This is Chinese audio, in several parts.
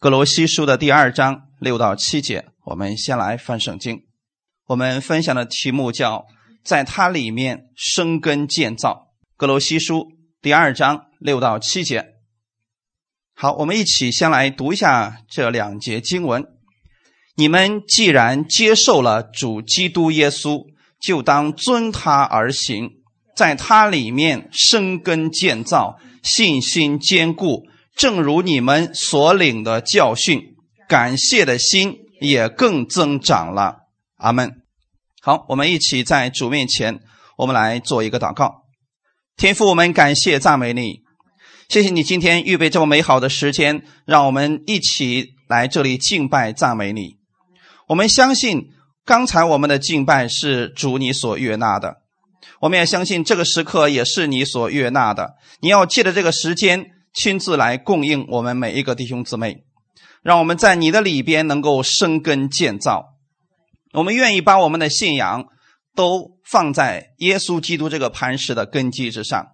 格罗西书的第二章六到七节，我们先来翻圣经。我们分享的题目叫“在它里面生根建造”。格罗西书第二章六到七节。好，我们一起先来读一下这两节经文。你们既然接受了主基督耶稣，就当遵他而行，在他里面生根建造，信心坚固。正如你们所领的教训，感谢的心也更增长了。阿门。好，我们一起在主面前，我们来做一个祷告。天父，我们感谢赞美你，谢谢你今天预备这么美好的时间，让我们一起来这里敬拜赞美你。我们相信刚才我们的敬拜是主你所悦纳的，我们也相信这个时刻也是你所悦纳的。你要借着这个时间。亲自来供应我们每一个弟兄姊妹，让我们在你的里边能够生根建造。我们愿意把我们的信仰都放在耶稣基督这个磐石的根基之上。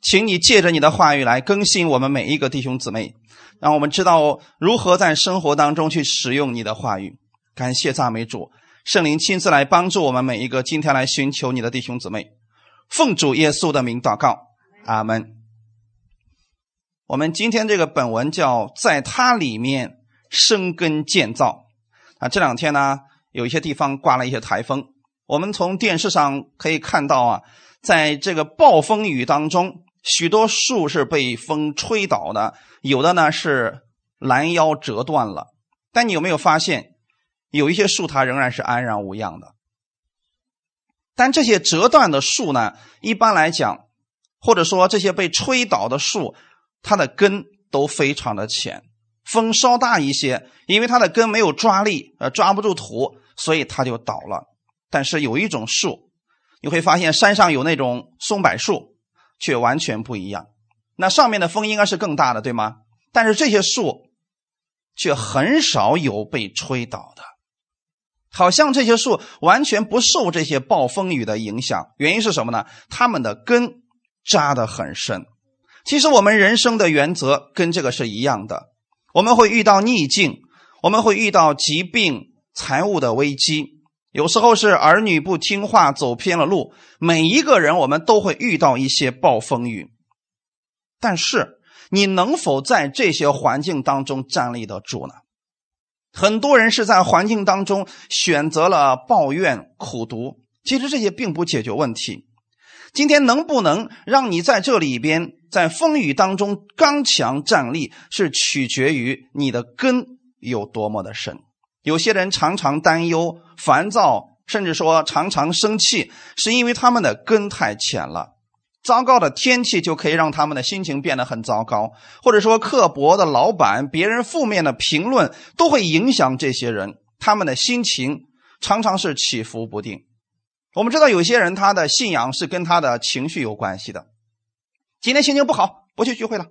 请你借着你的话语来更新我们每一个弟兄姊妹，让我们知道如何在生活当中去使用你的话语。感谢赞美主，圣灵亲自来帮助我们每一个今天来寻求你的弟兄姊妹。奉主耶稣的名祷告，阿门。我们今天这个本文叫在它里面生根建造啊。这两天呢，有一些地方刮了一些台风。我们从电视上可以看到啊，在这个暴风雨当中，许多树是被风吹倒的，有的呢是拦腰折断了。但你有没有发现，有一些树它仍然是安然无恙的？但这些折断的树呢，一般来讲，或者说这些被吹倒的树。它的根都非常的浅，风稍大一些，因为它的根没有抓力，呃，抓不住土，所以它就倒了。但是有一种树，你会发现山上有那种松柏树，却完全不一样。那上面的风应该是更大的，对吗？但是这些树却很少有被吹倒的，好像这些树完全不受这些暴风雨的影响。原因是什么呢？它们的根扎得很深。其实我们人生的原则跟这个是一样的，我们会遇到逆境，我们会遇到疾病、财务的危机，有时候是儿女不听话走偏了路，每一个人我们都会遇到一些暴风雨。但是你能否在这些环境当中站立得住呢？很多人是在环境当中选择了抱怨、苦读，其实这些并不解决问题。今天能不能让你在这里边？在风雨当中刚强站立，是取决于你的根有多么的深。有些人常常担忧、烦躁，甚至说常常生气，是因为他们的根太浅了。糟糕的天气就可以让他们的心情变得很糟糕，或者说刻薄的老板、别人负面的评论，都会影响这些人，他们的心情常常是起伏不定。我们知道，有些人他的信仰是跟他的情绪有关系的。今天心情不好，不去聚会了。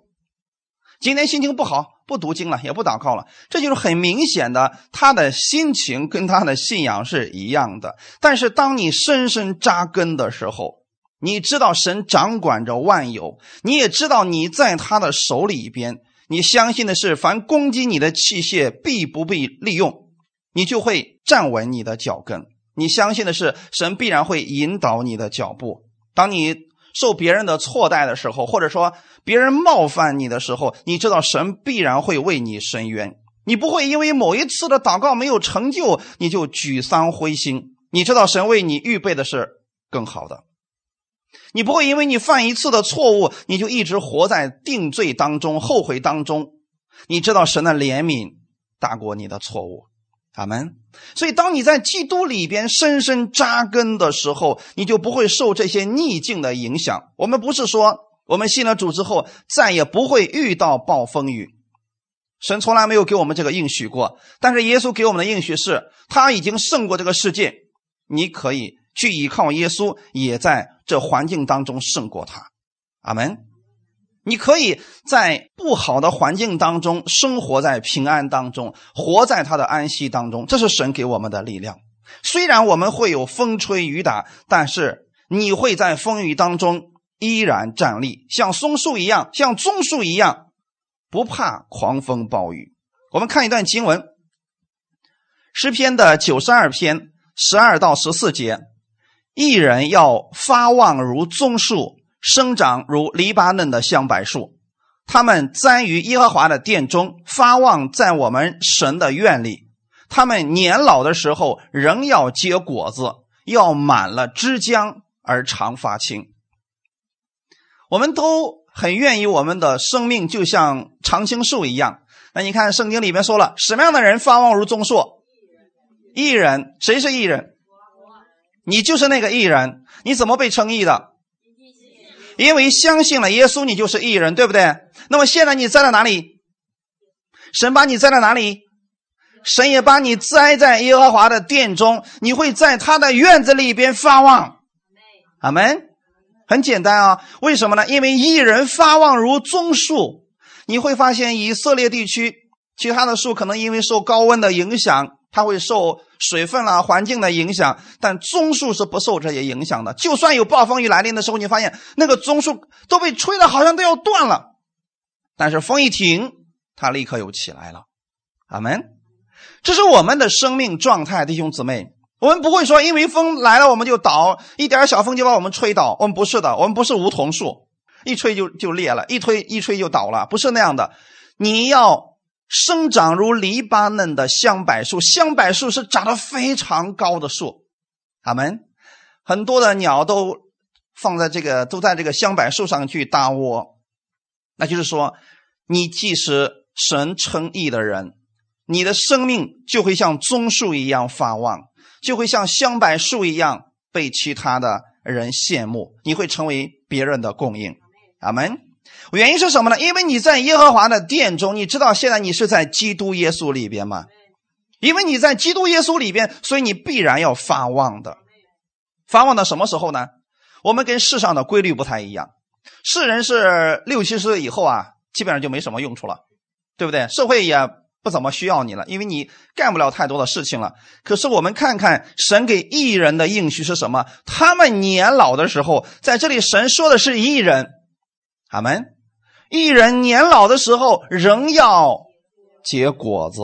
今天心情不好，不读经了，也不祷告了。这就是很明显的，他的心情跟他的信仰是一样的。但是，当你深深扎根的时候，你知道神掌管着万有，你也知道你在他的手里边，你相信的是，凡攻击你的器械必不被利用，你就会站稳你的脚跟。你相信的是，神必然会引导你的脚步。当你。受别人的错待的时候，或者说别人冒犯你的时候，你知道神必然会为你伸冤。你不会因为某一次的祷告没有成就，你就沮丧灰心。你知道神为你预备的是更好的。你不会因为你犯一次的错误，你就一直活在定罪当中、后悔当中。你知道神的怜悯大过你的错误。阿门。所以，当你在基督里边深深扎根的时候，你就不会受这些逆境的影响。我们不是说我们信了主之后再也不会遇到暴风雨，神从来没有给我们这个应许过。但是耶稣给我们的应许是，他已经胜过这个世界，你可以去依靠耶稣，也在这环境当中胜过他。阿门。你可以在不好的环境当中生活在平安当中，活在他的安息当中，这是神给我们的力量。虽然我们会有风吹雨打，但是你会在风雨当中依然站立，像松树一样，像棕树一样，不怕狂风暴雨。我们看一段经文，诗篇的九十二篇十二到十四节：一人要发旺如棕树，生长如黎巴嫩的香柏树。他们栽于耶和华的殿中，发旺在我们神的院里。他们年老的时候，仍要结果子，要满了枝浆而常发青。我们都很愿意我们的生命就像常青树一样。那你看圣经里面说了，什么样的人发旺如棕树？艺人，谁是艺人？你就是那个艺人。你怎么被称义的？因为相信了耶稣，你就是艺人，对不对？那么现在你栽在哪里？神把你栽在哪里？神也把你栽在耶和华的殿中，你会在他的院子里边发旺。阿门。很简单啊，为什么呢？因为一人发旺如棕树，你会发现以色列地区其他的树可能因为受高温的影响，它会受水分啦、环境的影响，但棕树是不受这些影响的。就算有暴风雨来临的时候，你发现那个棕树都被吹的好像都要断了，但是风一停，它立刻又起来了。阿门。这是我们的生命状态，弟兄姊妹。我们不会说，因为风来了我们就倒，一点小风就把我们吹倒。我们不是的，我们不是梧桐树，一吹就就裂了，一吹一吹就倒了，不是那样的。你要生长如黎巴嫩的香柏树，香柏树是长得非常高的树。阿门。很多的鸟都放在这个，都在这个香柏树上去搭窝。那就是说，你既是神称义的人，你的生命就会像棕树一样发旺。就会像香柏树一样被其他的人羡慕，你会成为别人的供应。阿门。原因是什么呢？因为你在耶和华的殿中，你知道现在你是在基督耶稣里边吗？因为你在基督耶稣里边，所以你必然要发旺的。发旺到什么时候呢？我们跟世上的规律不太一样。世人是六七十岁以后啊，基本上就没什么用处了，对不对？社会也。不怎么需要你了，因为你干不了太多的事情了。可是我们看看神给艺人的应许是什么？他们年老的时候，在这里神说的是艺人，阿门。一人年老的时候仍要结果子，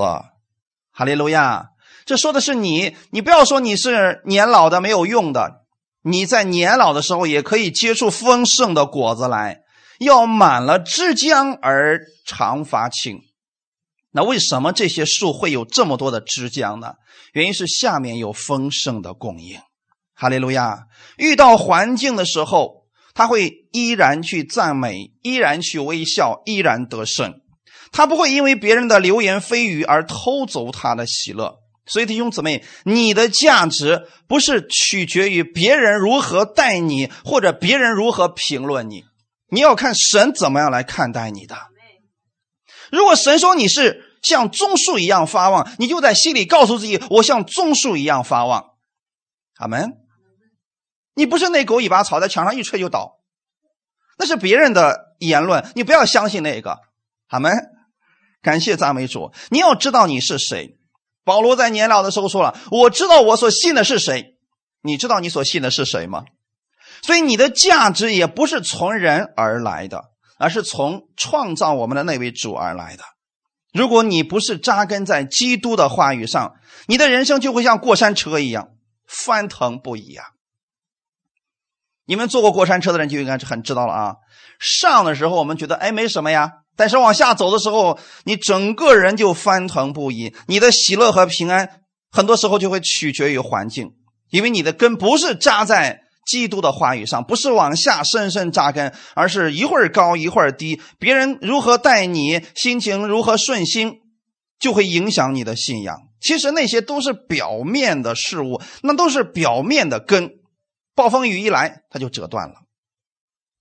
哈利路亚。这说的是你，你不要说你是年老的没有用的，你在年老的时候也可以结出丰盛的果子来，要满了枝浆而常发青。那为什么这些树会有这么多的枝浆呢？原因是下面有丰盛的供应。哈利路亚！遇到环境的时候，他会依然去赞美，依然去微笑，依然得胜。他不会因为别人的流言蜚语而偷走他的喜乐。所以弟兄姊妹，你的价值不是取决于别人如何待你，或者别人如何评论你，你要看神怎么样来看待你的。如果神说你是。像棕树一样发旺，你就在心里告诉自己：我像棕树一样发旺。阿门。你不是那狗尾巴草，在墙上一吹就倒，那是别人的言论，你不要相信那个。阿门。感谢赞美主。你要知道你是谁。保罗在年老的时候说了：“我知道我所信的是谁。”你知道你所信的是谁吗？所以你的价值也不是从人而来的，而是从创造我们的那位主而来的。如果你不是扎根在基督的话语上，你的人生就会像过山车一样翻腾不已啊！你们坐过过山车的人就应该是很知道了啊。上的时候我们觉得哎没什么呀，但是往下走的时候，你整个人就翻腾不已。你的喜乐和平安很多时候就会取决于环境，因为你的根不是扎在。基督的话语上不是往下深深扎根，而是一会儿高一会儿低。别人如何待你，心情如何顺心，就会影响你的信仰。其实那些都是表面的事物，那都是表面的根。暴风雨一来，它就折断了。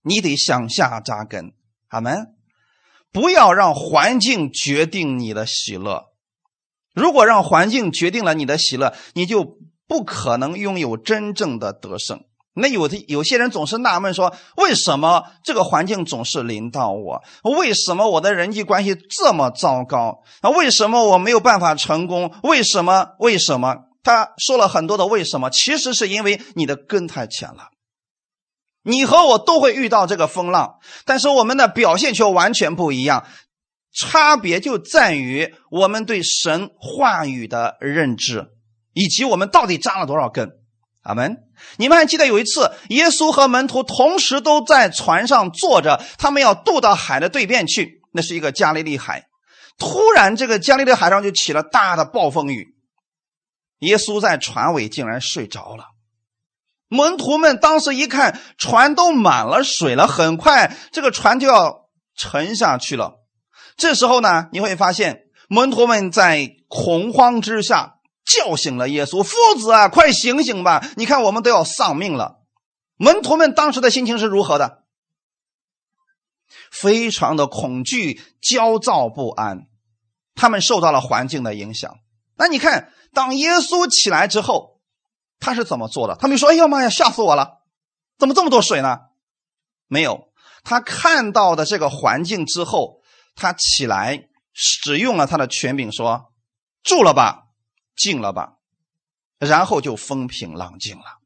你得向下扎根，阿门。不要让环境决定你的喜乐。如果让环境决定了你的喜乐，你就不可能拥有真正的得胜。那有的有些人总是纳闷说：为什么这个环境总是临到我？为什么我的人际关系这么糟糕？啊，为什么我没有办法成功？为什么？为什么？他说了很多的为什么，其实是因为你的根太浅了。你和我都会遇到这个风浪，但是我们的表现却完全不一样。差别就在于我们对神话语的认知，以及我们到底扎了多少根。阿门。你们还记得有一次，耶稣和门徒同时都在船上坐着，他们要渡到海的对面去，那是一个加利利海。突然，这个加利利海上就起了大的暴风雨，耶稣在船尾竟然睡着了。门徒们当时一看，船都满了水了，很快这个船就要沉下去了。这时候呢，你会发现门徒们在恐慌之下叫醒了耶稣：“夫子啊，快醒醒吧！你看我们都要丧命了。”门徒们当时的心情是如何的？非常的恐惧、焦躁不安，他们受到了环境的影响。那你看，当耶稣起来之后，他是怎么做的？他们说：“哎呀妈呀，吓死我了！怎么这么多水呢？”没有，他看到的这个环境之后。他起来，使用了他的权柄，说：“住了吧，静了吧。”然后就风平浪静了。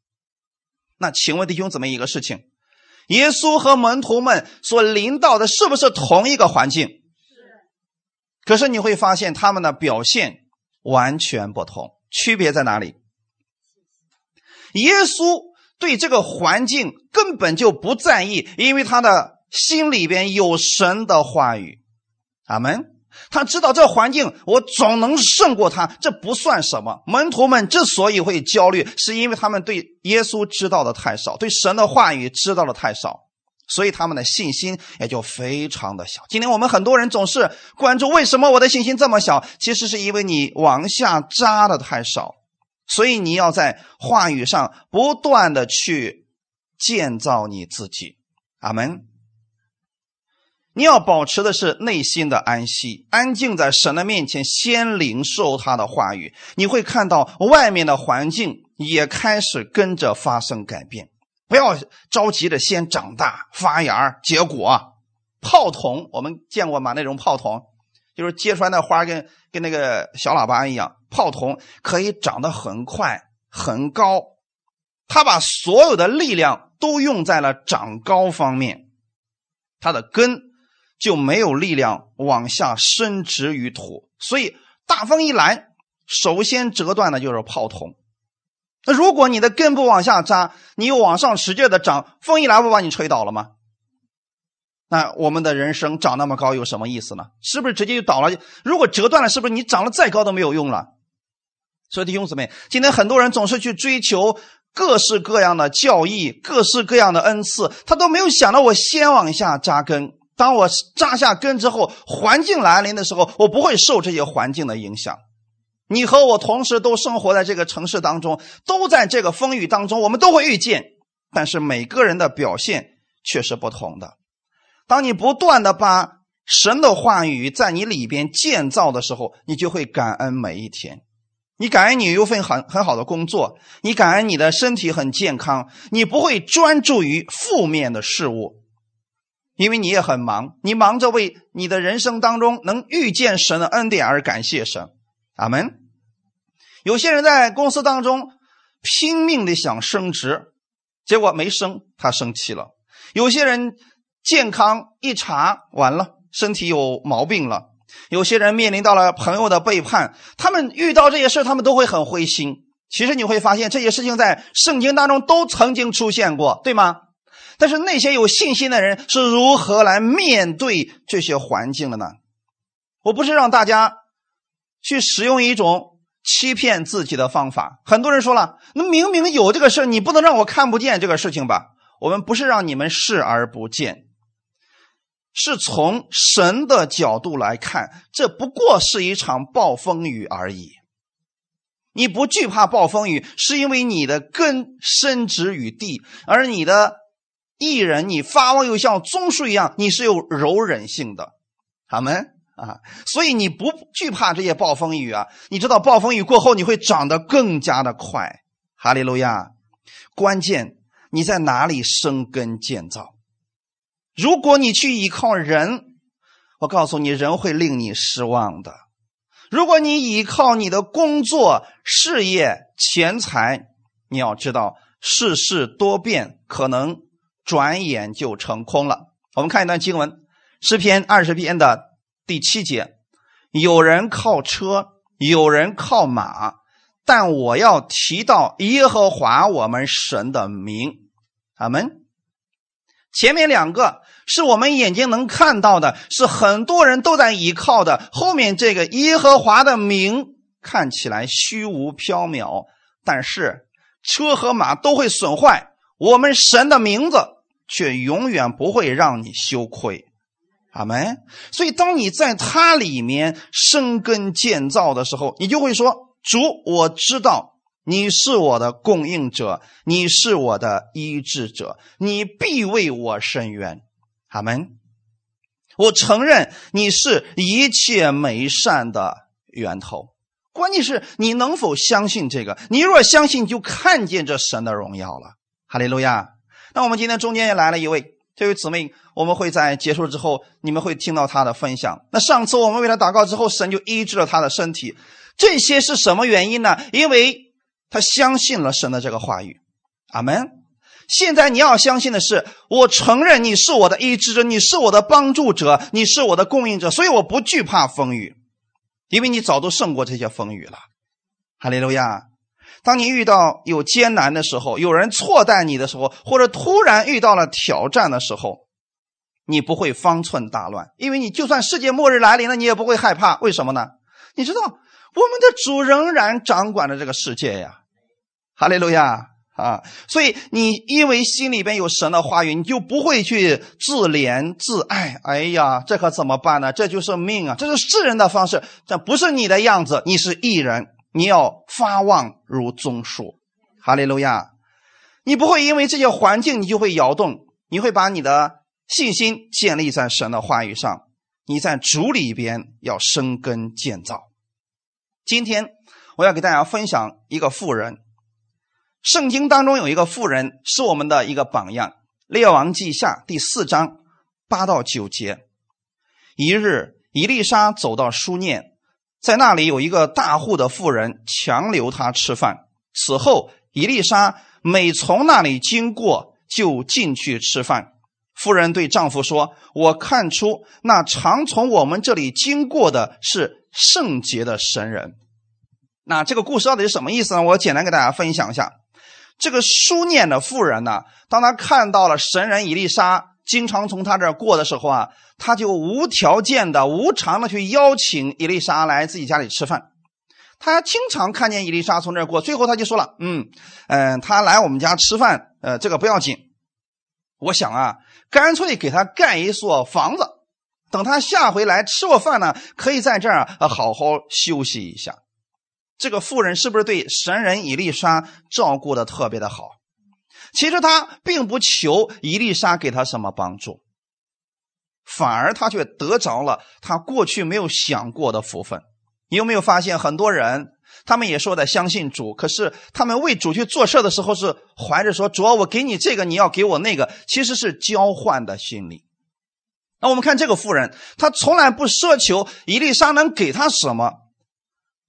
那请问弟兄姊妹一个事情：耶稣和门徒们所临到的是不是同一个环境？是。可是你会发现他们的表现完全不同，区别在哪里？耶稣对这个环境根本就不在意，因为他的心里边有神的话语。阿门。他知道这环境，我总能胜过他，这不算什么。门徒们之所以会焦虑，是因为他们对耶稣知道的太少，对神的话语知道的太少，所以他们的信心也就非常的小。今天我们很多人总是关注为什么我的信心这么小，其实是因为你往下扎的太少，所以你要在话语上不断的去建造你自己。阿门。你要保持的是内心的安息，安静在神的面前，先领受他的话语。你会看到外面的环境也开始跟着发生改变。不要着急的先长大发芽结果。炮筒我们见过吗？那种炮筒就是结出来的花跟跟那个小喇叭一样。炮筒可以长得很快很高，它把所有的力量都用在了长高方面，它的根。就没有力量往下伸直于土，所以大风一来，首先折断的就是炮筒。那如果你的根不往下扎，你又往上使劲的长，风一来不把你吹倒了吗？那我们的人生长那么高有什么意思呢？是不是直接就倒了？如果折断了，是不是你长得再高都没有用了？所以弟兄姊妹，今天很多人总是去追求各式各样的教义、各式各样的恩赐，他都没有想到我先往下扎根。当我扎下根之后，环境来临的时候，我不会受这些环境的影响。你和我同时都生活在这个城市当中，都在这个风雨当中，我们都会遇见。但是每个人的表现却是不同的。当你不断的把神的话语在你里边建造的时候，你就会感恩每一天。你感恩你有份很很好的工作，你感恩你的身体很健康，你不会专注于负面的事物。因为你也很忙，你忙着为你的人生当中能遇见神的恩典而感谢神，阿门。有些人在公司当中拼命的想升职，结果没升，他生气了。有些人健康一查完了，身体有毛病了。有些人面临到了朋友的背叛，他们遇到这些事他们都会很灰心。其实你会发现，这些事情在圣经当中都曾经出现过，对吗？但是那些有信心的人是如何来面对这些环境的呢？我不是让大家去使用一种欺骗自己的方法。很多人说了，那明明有这个事你不能让我看不见这个事情吧？我们不是让你们视而不见，是从神的角度来看，这不过是一场暴风雨而已。你不惧怕暴风雨，是因为你的根深植于地，而你的。艺人，你发旺又像棕树一样，你是有柔韧性的，好们啊，所以你不惧怕这些暴风雨啊。你知道暴风雨过后你会长得更加的快，哈利路亚。关键你在哪里生根建造？如果你去依靠人，我告诉你，人会令你失望的。如果你依靠你的工作、事业、钱财，你要知道世事多变，可能。转眼就成空了。我们看一段经文，《诗篇》二十篇的第七节，有人靠车，有人靠马，但我要提到耶和华我们神的名。阿门。前面两个是我们眼睛能看到的，是很多人都在依靠的。后面这个耶和华的名看起来虚无缥缈，但是车和马都会损坏，我们神的名字却永远不会让你羞愧。阿门。所以，当你在它里面生根建造的时候，你就会说：“主，我知道。”你是我的供应者，你是我的医治者，你必为我伸冤。阿门。我承认你是一切美善的源头。关键是你能否相信这个？你若相信，就看见这神的荣耀了。哈利路亚。那我们今天中间也来了一位这位姊妹，我们会在结束之后，你们会听到她的分享。那上次我们为她祷告之后，神就医治了她的身体。这些是什么原因呢？因为。他相信了神的这个话语，阿门。现在你要相信的是，我承认你是我的医治者，你是我的帮助者，你是我的供应者，所以我不惧怕风雨，因为你早都胜过这些风雨了。哈利路亚！当你遇到有艰难的时候，有人错待你的时候，或者突然遇到了挑战的时候，你不会方寸大乱，因为你就算世界末日来临了，你也不会害怕。为什么呢？你知道，我们的主仍然掌管着这个世界呀。哈利路亚啊！所以你因为心里边有神的话语，你就不会去自怜自爱。哎呀，这可怎么办呢？这就是命啊！这是世人的方式，这不是你的样子。你是异人，你要发旺如棕树。哈利路亚！你不会因为这些环境你就会摇动，你会把你的信心建立在神的话语上。你在主里边要生根建造。今天我要给大家分享一个富人。圣经当中有一个富人是我们的一个榜样，《列王记下》第四章八到九节。一日，伊丽莎走到书念，在那里有一个大户的妇人强留他吃饭。此后，伊丽莎每从那里经过，就进去吃饭。妇人对丈夫说：“我看出那常从我们这里经过的是圣洁的神人。”那这个故事到底是什么意思呢？我简单给大家分享一下。这个书念的妇人呢，当他看到了神人伊丽莎经常从他这儿过的时候啊，他就无条件的、无偿的去邀请伊丽莎来自己家里吃饭。他经常看见伊丽莎从这儿过，最后他就说了：“嗯嗯，他来我们家吃饭，呃，这个不要紧。我想啊，干脆给他盖一所房子，等他下回来吃过饭呢，可以在这儿啊好好休息一下。”这个妇人是不是对神人伊丽莎照顾的特别的好？其实他并不求伊丽莎给他什么帮助，反而他却得着了他过去没有想过的福分。你有没有发现，很多人他们也说的相信主，可是他们为主去做事的时候，是怀着说主要我给你这个，你要给我那个，其实是交换的心理。那我们看这个妇人，她从来不奢求伊丽莎能给她什么。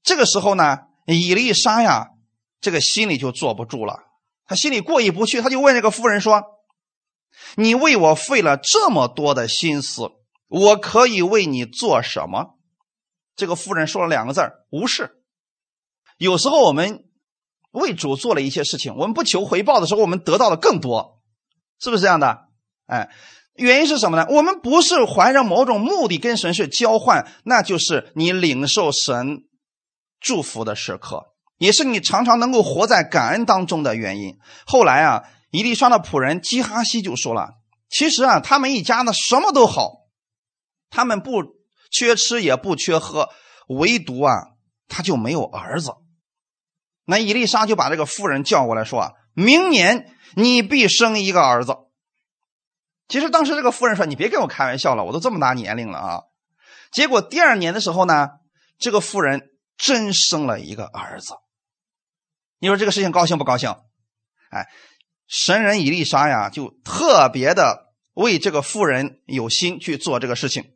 这个时候呢，伊丽莎呀，这个心里就坐不住了，他心里过意不去，他就问这个夫人说：“你为我费了这么多的心思，我可以为你做什么？”这个夫人说了两个字无视。有时候我们为主做了一些事情，我们不求回报的时候，我们得到的更多，是不是这样的？哎，原因是什么呢？我们不是怀着某种目的跟神是交换，那就是你领受神。祝福的时刻，也是你常常能够活在感恩当中的原因。后来啊，伊丽莎的仆人基哈西就说了：“其实啊，他们一家呢什么都好，他们不缺吃也不缺喝，唯独啊他就没有儿子。”那伊丽莎就把这个妇人叫过来说：“啊，明年你必生一个儿子。”其实当时这个妇人说：“你别跟我开玩笑了，我都这么大年龄了啊。”结果第二年的时候呢，这个妇人。真生了一个儿子，你说这个事情高兴不高兴？哎，神人伊丽莎呀，就特别的为这个妇人有心去做这个事情，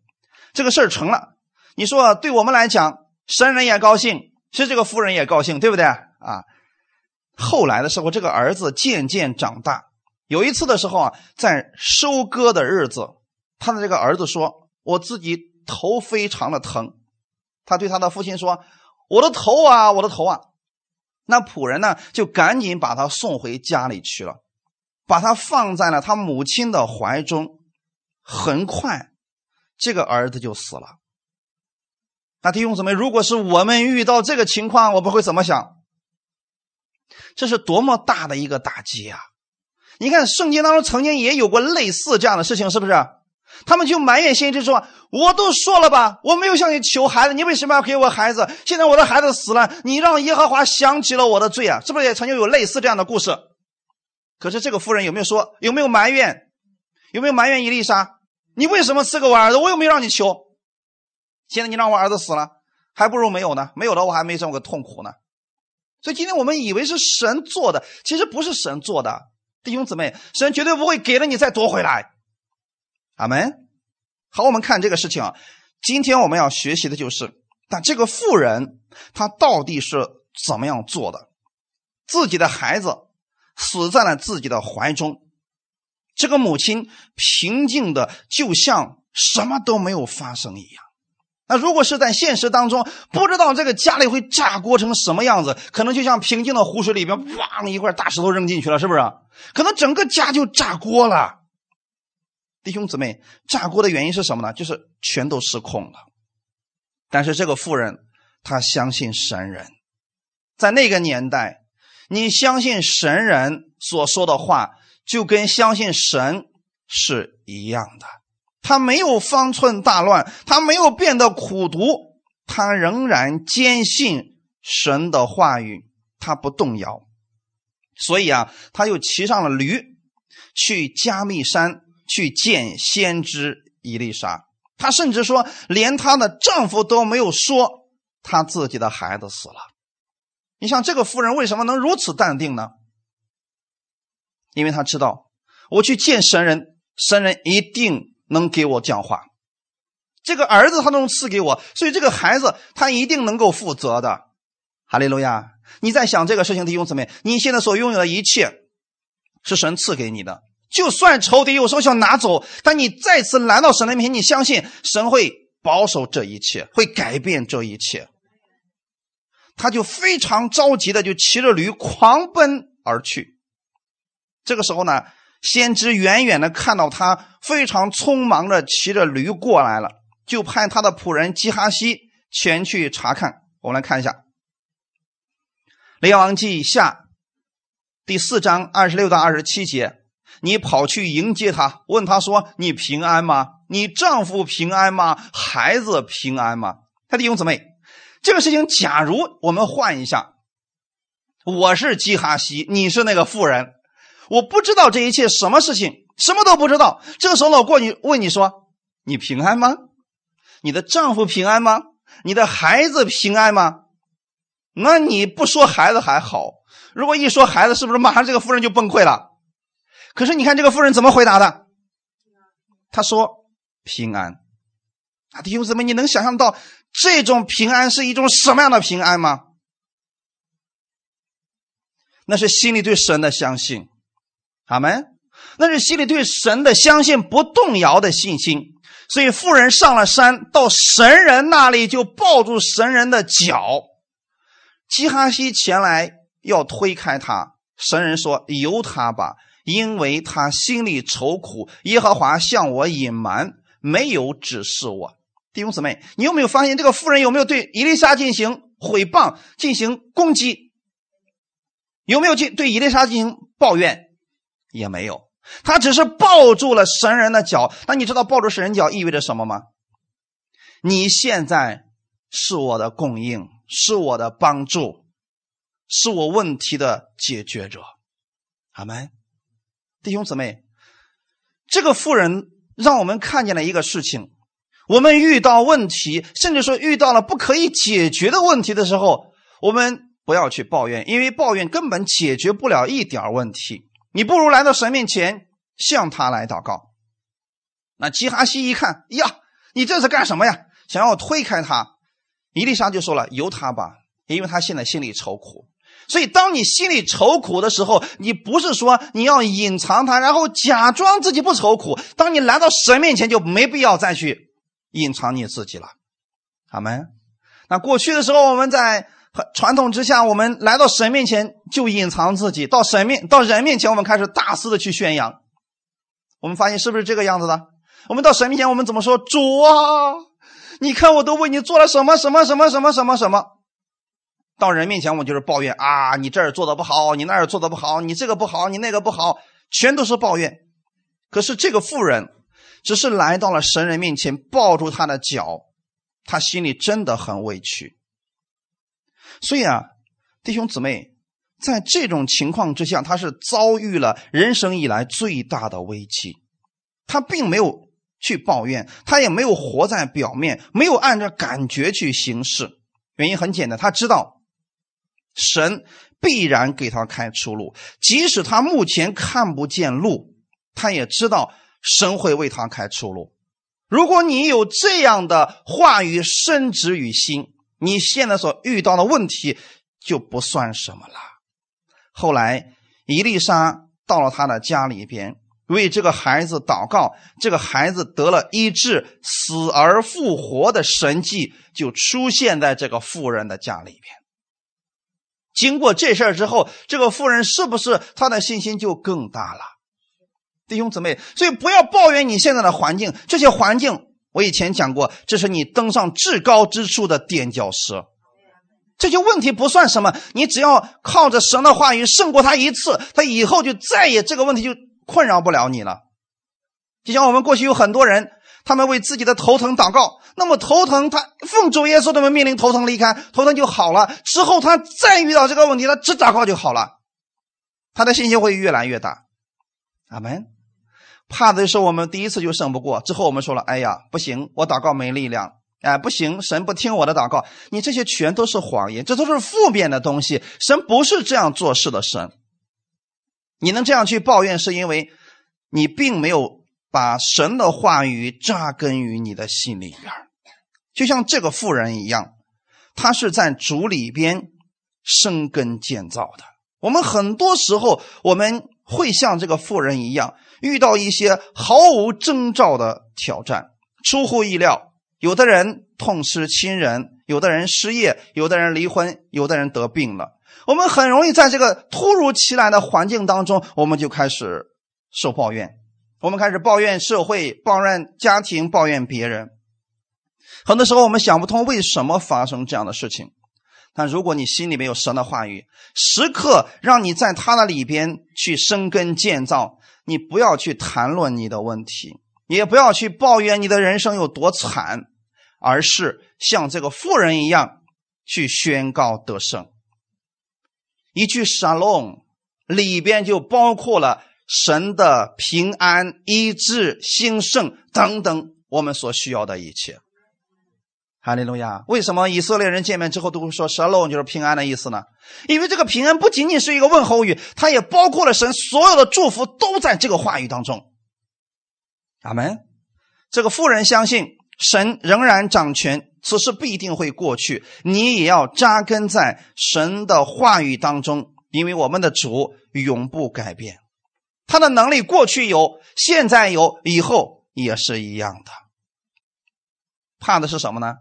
这个事儿成了。你说对我们来讲，神人也高兴，其实这个妇人也高兴，对不对啊？后来的时候，这个儿子渐渐长大，有一次的时候啊，在收割的日子，他的这个儿子说：“我自己头非常的疼。他对他的父亲说：“我的头啊，我的头啊！”那仆人呢，就赶紧把他送回家里去了，把他放在了他母亲的怀中。很快，这个儿子就死了。那弟兄姊妹，如果是我们遇到这个情况，我们会怎么想？这是多么大的一个打击啊！你看，圣经当中曾经也有过类似这样的事情，是不是？他们就埋怨先知说：“我都说了吧，我没有向你求孩子，你为什么要给我孩子？现在我的孩子死了，你让耶和华想起了我的罪啊！”是不是也曾经有类似这样的故事？可是这个妇人有没有说？有没有埋怨？有没有埋怨伊丽莎？你为什么赐给我儿子？我又没让你求。现在你让我儿子死了，还不如没有呢。没有了，我还没这么个痛苦呢。所以今天我们以为是神做的，其实不是神做的。弟兄姊妹，神绝对不会给了你再夺回来。阿门。好，我们看这个事情啊。今天我们要学习的就是，但这个妇人她到底是怎么样做的？自己的孩子死在了自己的怀中，这个母亲平静的就像什么都没有发生一样。那如果是在现实当中，不知道这个家里会炸锅成什么样子，可能就像平静的湖水里边，哇一块大石头扔进去了，是不是？可能整个家就炸锅了。弟兄姊妹，炸锅的原因是什么呢？就是全都失控了。但是这个妇人，她相信神人，在那个年代，你相信神人所说的话，就跟相信神是一样的。他没有方寸大乱，他没有变得苦毒，他仍然坚信神的话语，他不动摇。所以啊，他又骑上了驴，去加密山。去见先知伊丽莎，她甚至说，连她的丈夫都没有说她自己的孩子死了。你像这个夫人为什么能如此淡定呢？因为她知道，我去见神人，神人一定能给我讲话。这个儿子他能赐给我，所以这个孩子他一定能够负责的。哈利路亚！你在想这个事情，弟兄姊妹，你现在所拥有的一切是神赐给你的。就算仇敌有时候想拿走，但你再次来到神的面前，你相信神会保守这一切，会改变这一切。他就非常着急的就骑着驴狂奔而去。这个时候呢，先知远远的看到他非常匆忙的骑着驴过来了，就派他的仆人基哈西前去查看。我们来看一下《列王记下》第四章二十六到二十七节。你跑去迎接他，问他说：“你平安吗？你丈夫平安吗？孩子平安吗？”他弟兄姊妹，这个事情，假如我们换一下，我是基哈西，你是那个妇人，我不知道这一切什么事情，什么都不知道。这个时候呢，我过去问你说：“你平安吗？你的丈夫平安吗？你的孩子平安吗？”那你不说孩子还好，如果一说孩子，是不是马上这个夫人就崩溃了？可是你看这个妇人怎么回答的？他说：“平安。”啊，弟兄姊妹，你能想象到这种平安是一种什么样的平安吗？那是心里对神的相信，阿门。那是心里对神的相信不动摇的信心。所以妇人上了山，到神人那里就抱住神人的脚。基哈西前来要推开他，神人说：“由他吧。”因为他心里愁苦，耶和华向我隐瞒，没有指示我。弟兄姊妹，你有没有发现这个妇人有没有对伊丽莎进行毁谤、进行攻击？有没有进对伊丽莎进行抱怨？也没有，他只是抱住了神人的脚。那你知道抱住神人脚意味着什么吗？你现在是我的供应，是我的帮助，是我问题的解决者。阿门。弟兄姊妹，这个妇人让我们看见了一个事情：我们遇到问题，甚至说遇到了不可以解决的问题的时候，我们不要去抱怨，因为抱怨根本解决不了一点问题。你不如来到神面前，向他来祷告。那基哈西一看，呀，你这是干什么呀？想要推开他，伊丽莎就说了：“由他吧，因为他现在心里愁苦。”所以，当你心里愁苦的时候，你不是说你要隐藏它，然后假装自己不愁苦。当你来到神面前，就没必要再去隐藏你自己了。阿门。那过去的时候，我们在传统之下，我们来到神面前就隐藏自己；到神面到人面前，我们开始大肆的去宣扬。我们发现是不是这个样子的？我们到神面前，我们怎么说？主啊，你看我都为你做了什么什么什么什么什么什么。到人面前，我就是抱怨啊，你这儿做的不好，你那儿做的不好，你这个不好，你那个不好，全都是抱怨。可是这个妇人只是来到了神人面前，抱住他的脚，他心里真的很委屈。所以啊，弟兄姊妹，在这种情况之下，他是遭遇了人生以来最大的危机。他并没有去抱怨，他也没有活在表面，没有按照感觉去行事。原因很简单，他知道。神必然给他开出路，即使他目前看不见路，他也知道神会为他开出路。如果你有这样的话语深植于心，你现在所遇到的问题就不算什么了。后来，伊丽莎到了他的家里边，为这个孩子祷告，这个孩子得了医治，死而复活的神迹就出现在这个妇人的家里边。经过这事儿之后，这个妇人是不是她的信心就更大了？弟兄姊妹，所以不要抱怨你现在的环境，这些环境我以前讲过，这是你登上至高之处的垫脚石。这些问题不算什么，你只要靠着神的话语胜过他一次，他以后就再也这个问题就困扰不了你了。就像我们过去有很多人。他们为自己的头疼祷告，那么头疼，他奉主耶稣的命令头疼离开，头疼就好了。之后他再遇到这个问题，他只祷告就好了，他的信心会越来越大。阿门。怕的是我们第一次就胜不过，之后我们说了，哎呀，不行，我祷告没力量，哎，不行，神不听我的祷告。你这些全都是谎言，这都是负面的东西。神不是这样做事的神。你能这样去抱怨，是因为你并没有。把神的话语扎根于你的心里边，就像这个妇人一样，她是在主里边生根建造的。我们很多时候我们会像这个妇人一样，遇到一些毫无征兆的挑战，出乎意料。有的人痛失亲人，有的人失业，有的人离婚，有的人得病了。我们很容易在这个突如其来的环境当中，我们就开始受抱怨。我们开始抱怨社会，抱怨家庭，抱怨别人。很多时候我们想不通为什么发生这样的事情。但如果你心里面有神的话语，时刻让你在他的里边去生根建造，你不要去谈论你的问题，也不要去抱怨你的人生有多惨，而是像这个富人一样去宣告得胜。一句沙龙里边就包括了。神的平安、医治、兴盛等等，我们所需要的一切。哈利路亚！为什么以色列人见面之后都会说 “shalom”，就是平安的意思呢？因为这个平安不仅仅是一个问候语，它也包括了神所有的祝福，都在这个话语当中。阿门。这个妇人相信神仍然掌权，此事必定会过去。你也要扎根在神的话语当中，因为我们的主永不改变。他的能力过去有，现在有，以后也是一样的。怕的是什么呢？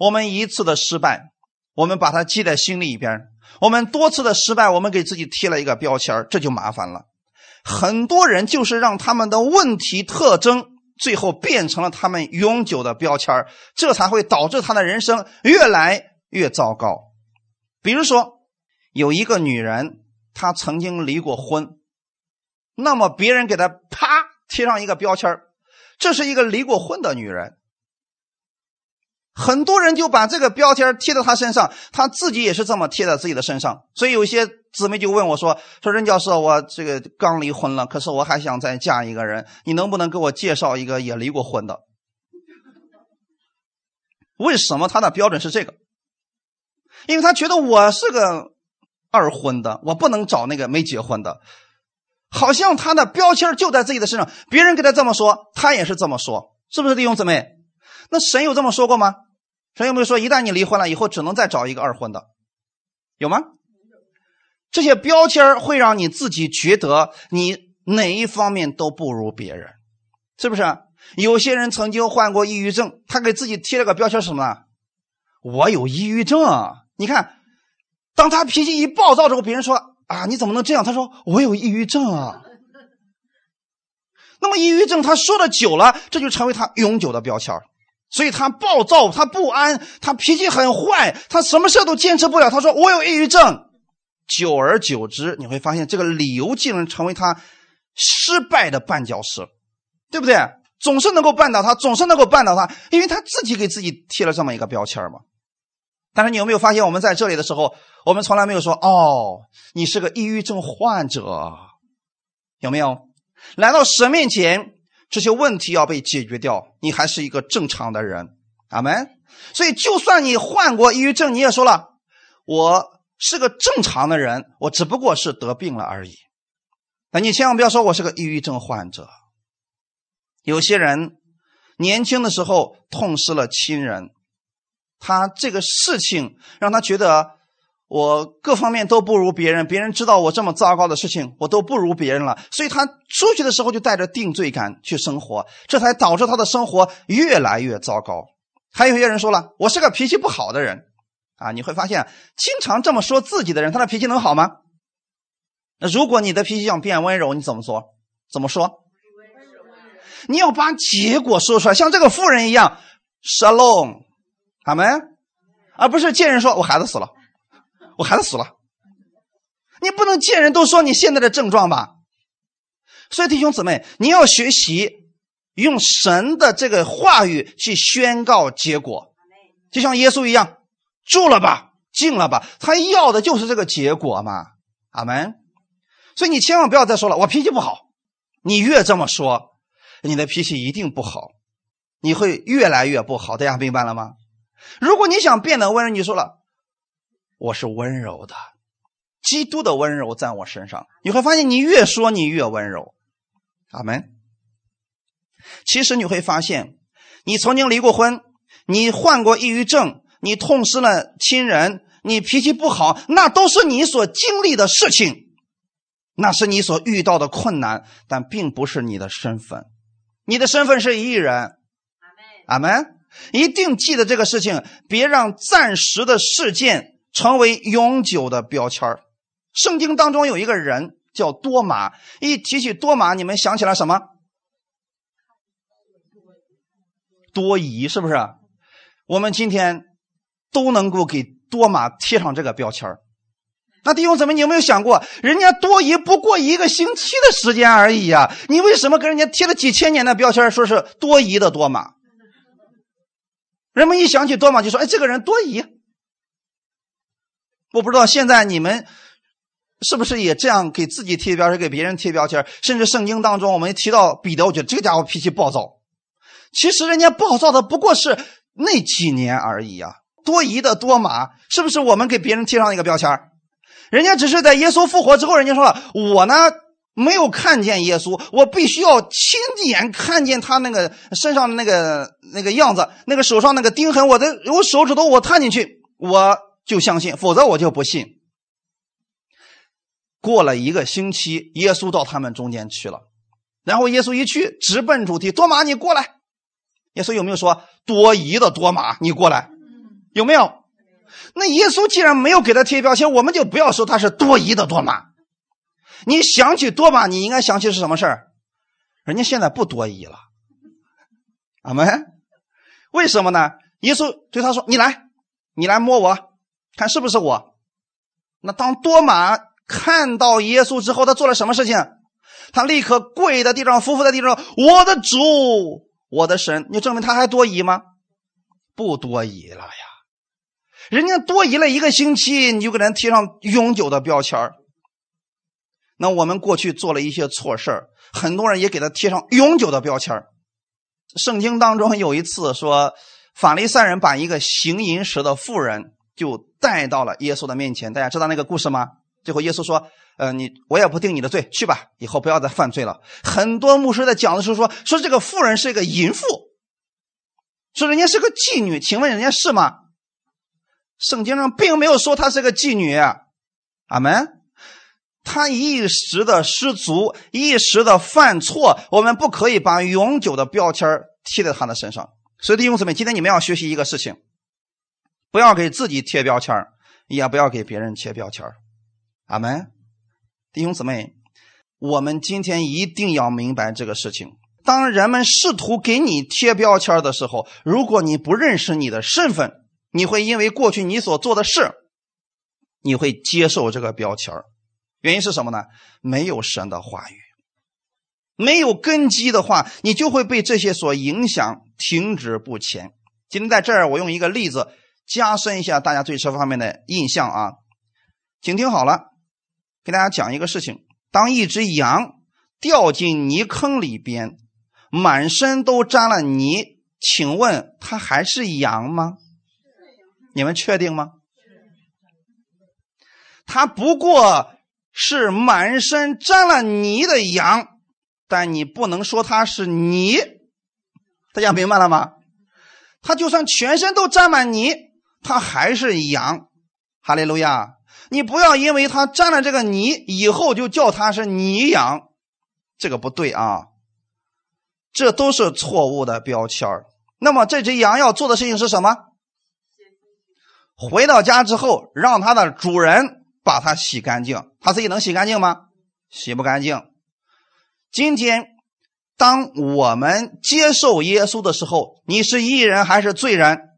我们一次的失败，我们把它记在心里边；我们多次的失败，我们给自己贴了一个标签这就麻烦了。很多人就是让他们的问题特征，最后变成了他们永久的标签这才会导致他的人生越来越糟糕。比如说，有一个女人，她曾经离过婚。那么别人给她啪贴上一个标签这是一个离过婚的女人。很多人就把这个标签贴在她身上，她自己也是这么贴在自己的身上。所以有些姊妹就问我说：“说任教授，我这个刚离婚了，可是我还想再嫁一个人，你能不能给我介绍一个也离过婚的？”为什么他的标准是这个？因为他觉得我是个二婚的，我不能找那个没结婚的。好像他的标签就在自己的身上，别人给他这么说，他也是这么说，是不是弟兄姊妹？那神有这么说过吗？神有没有说，一旦你离婚了以后，只能再找一个二婚的？有吗？这些标签会让你自己觉得你哪一方面都不如别人，是不是？有些人曾经患过抑郁症，他给自己贴了个标签什么呢？我有抑郁症啊。你看，当他脾气一暴躁之后，别人说啊，你怎么能这样？他说我有抑郁症啊。那么抑郁症他说的久了，这就成为他永久的标签所以他暴躁，他不安，他脾气很坏，他什么事都坚持不了。他说我有抑郁症。久而久之，你会发现这个理由竟然成为他失败的绊脚石，对不对？总是能够绊倒他，总是能够绊倒他，因为他自己给自己贴了这么一个标签嘛。但是你有没有发现，我们在这里的时候，我们从来没有说：“哦，你是个抑郁症患者。”有没有？来到神面前，这些问题要被解决掉，你还是一个正常的人。阿门。所以，就算你患过抑郁症，你也说了：“我。”是个正常的人，我只不过是得病了而已。那你千万不要说我是个抑郁症患者。有些人年轻的时候痛失了亲人，他这个事情让他觉得我各方面都不如别人，别人知道我这么糟糕的事情，我都不如别人了，所以他出去的时候就带着定罪感去生活，这才导致他的生活越来越糟糕。还有些人说了，我是个脾气不好的人。啊，你会发现，经常这么说自己的人，他的脾气能好吗？那如果你的脾气想变温柔，你怎么说？怎么说？你要把结果说出来，像这个妇人一样，shalom，阿门，而不是见人说我孩子死了，我孩子死了。你不能见人都说你现在的症状吧？所以弟兄姊妹，你要学习用神的这个话语去宣告结果，就像耶稣一样。住了吧，静了吧，他要的就是这个结果嘛，阿门。所以你千万不要再说了，我脾气不好。你越这么说，你的脾气一定不好，你会越来越不好。大家明白了吗？如果你想变得温柔，你说了，我是温柔的，基督的温柔在我身上，你会发现你越说你越温柔，阿门。其实你会发现，你曾经离过婚，你患过抑郁症。你痛失了亲人，你脾气不好，那都是你所经历的事情，那是你所遇到的困难，但并不是你的身份。你的身份是艺人，阿门。一定记得这个事情，别让暂时的事件成为永久的标签圣经当中有一个人叫多马，一提起多马，你们想起来什么？多疑是不是？我们今天。都能够给多马贴上这个标签那弟兄姊妹，你有没有想过，人家多疑不过一个星期的时间而已呀？你为什么跟人家贴了几千年的标签说是多疑的多马？人们一想起多马就说：“哎，这个人多疑。”我不知道现在你们是不是也这样给自己贴标签，给别人贴标签甚至圣经当中，我们提到彼得，我觉得这个家伙脾气暴躁。其实人家暴躁的不过是那几年而已呀。多疑的多马，是不是我们给别人贴上一个标签人家只是在耶稣复活之后，人家说了，我呢没有看见耶稣，我必须要亲眼看见他那个身上的那个那个样子，那个手上那个钉痕，我的我手指头我探进去，我就相信，否则我就不信。过了一个星期，耶稣到他们中间去了，然后耶稣一去，直奔主题，多马你过来。耶稣有没有说多疑的多马你过来？有没有？那耶稣既然没有给他贴标签，我们就不要说他是多疑的多马。你想起多马，你应该想起是什么事儿？人家现在不多疑了，阿门。为什么呢？耶稣对他说：“你来，你来摸我，看是不是我。”那当多马看到耶稣之后，他做了什么事情？他立刻跪在地上，伏伏在地上，我的主，我的神。你证明他还多疑吗？不多疑了呀。人家多疑了一个星期，你就给人贴上永久的标签那我们过去做了一些错事很多人也给他贴上永久的标签圣经当中有一次说，法利赛人把一个行淫时的妇人就带到了耶稣的面前。大家知道那个故事吗？最后耶稣说：“呃，你我也不定你的罪，去吧，以后不要再犯罪了。”很多牧师在讲的时候说：“说这个妇人是一个淫妇，说人家是个妓女，请问人家是吗？”圣经上并没有说她是个妓女，阿门。他一时的失足，一时的犯错，我们不可以把永久的标签贴在他的身上。所以弟兄姊妹，今天你们要学习一个事情，不要给自己贴标签也不要给别人贴标签阿门。弟兄姊妹，我们今天一定要明白这个事情。当人们试图给你贴标签的时候，如果你不认识你的身份，你会因为过去你所做的事，你会接受这个标签原因是什么呢？没有神的话语，没有根基的话，你就会被这些所影响，停止不前。今天在这儿，我用一个例子加深一下大家对这方面的印象啊，请听好了，给大家讲一个事情：当一只羊掉进泥坑里边。满身都沾了泥，请问它还是羊吗？你们确定吗？它不过是满身沾了泥的羊，但你不能说它是泥。大家明白了吗？它就算全身都沾满泥，它还是羊。哈利路亚！你不要因为它沾了这个泥，以后就叫它是泥羊，这个不对啊。这都是错误的标签那么这只羊要做的事情是什么？回到家之后，让它的主人把它洗干净。它自己能洗干净吗？洗不干净。今天，当我们接受耶稣的时候，你是义人还是罪人？人。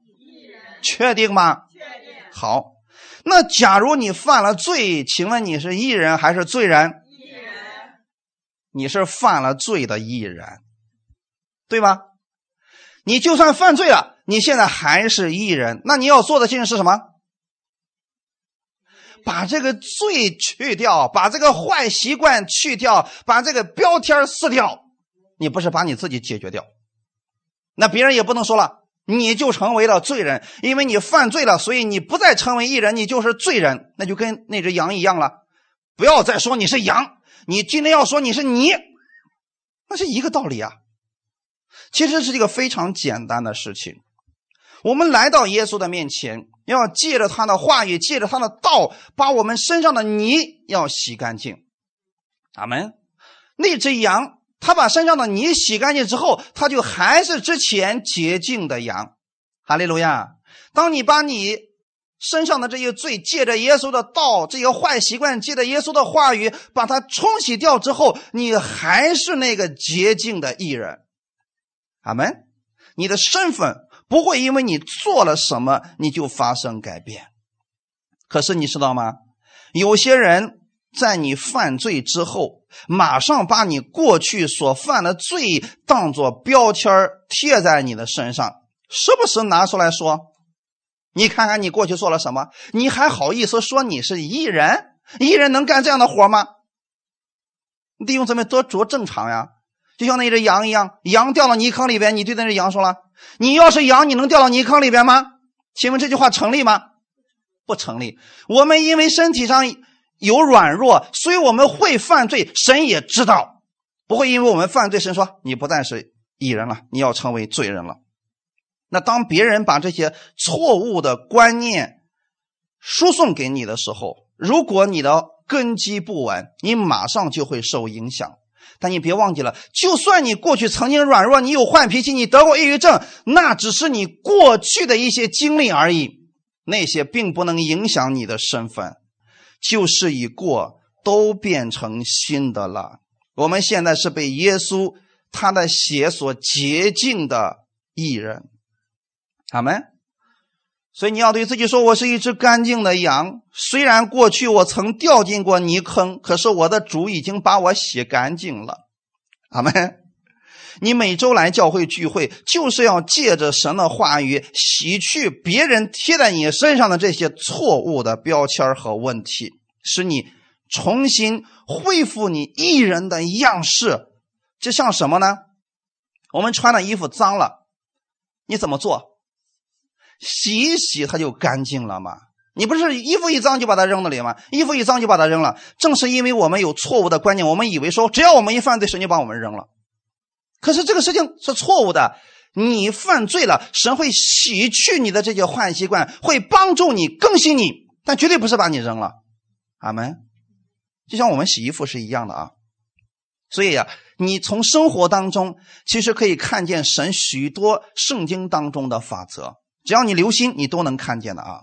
确定吗？确定。好，那假如你犯了罪，请问你是义人还是罪人？义人。你是犯了罪的义人。对吧？你就算犯罪了，你现在还是艺人，那你要做的事情是什么？把这个罪去掉，把这个坏习惯去掉，把这个标签撕掉。你不是把你自己解决掉，那别人也不能说了，你就成为了罪人，因为你犯罪了，所以你不再成为艺人，你就是罪人，那就跟那只羊一样了。不要再说你是羊，你今天要说你是你，那是一个道理啊。其实是一个非常简单的事情。我们来到耶稣的面前，要借着他的话语，借着他的道，把我们身上的泥要洗干净。阿门。那只羊，他把身上的泥洗干净之后，他就还是之前洁净的羊。哈利路亚！当你把你身上的这些罪，借着耶稣的道，这些坏习惯，借着耶稣的话语，把它冲洗掉之后，你还是那个洁净的艺人。阿门，你的身份不会因为你做了什么你就发生改变。可是你知道吗？有些人在你犯罪之后，马上把你过去所犯的罪当做标签贴在你的身上，时不时拿出来说：“你看看你过去做了什么？你还好意思说你是艺人？艺人能干这样的活吗？”弟兄姊妹，多多正常呀。就像那只羊一样，羊掉到泥坑里边，你对那只羊说了：“你要是羊，你能掉到泥坑里边吗？”请问这句话成立吗？不成立。我们因为身体上有软弱，所以我们会犯罪。神也知道，不会因为我们犯罪，神说你不再是异人了，你要成为罪人了。那当别人把这些错误的观念输送给你的时候，如果你的根基不稳，你马上就会受影响。但你别忘记了，就算你过去曾经软弱，你有坏脾气，你得过抑郁症，那只是你过去的一些经历而已，那些并不能影响你的身份。旧事已过，都变成新的了。我们现在是被耶稣他的血所洁净的艺人，阿门。所以你要对自己说：“我是一只干净的羊。虽然过去我曾掉进过泥坑，可是我的主已经把我洗干净了。”阿门。你每周来教会聚会，就是要借着神的话语洗去别人贴在你身上的这些错误的标签和问题，使你重新恢复你艺人的样式。这像什么呢？我们穿的衣服脏了，你怎么做？洗一洗，它就干净了吗？你不是衣服一脏就把它扔那里吗？衣服一脏就把它扔了。正是因为我们有错误的观念，我们以为说只要我们一犯罪，神就把我们扔了。可是这个事情是错误的。你犯罪了，神会洗去你的这些坏习惯，会帮助你更新你，但绝对不是把你扔了。阿门。就像我们洗衣服是一样的啊。所以呀，你从生活当中其实可以看见神许多圣经当中的法则，只要你留心，你都能看见的啊。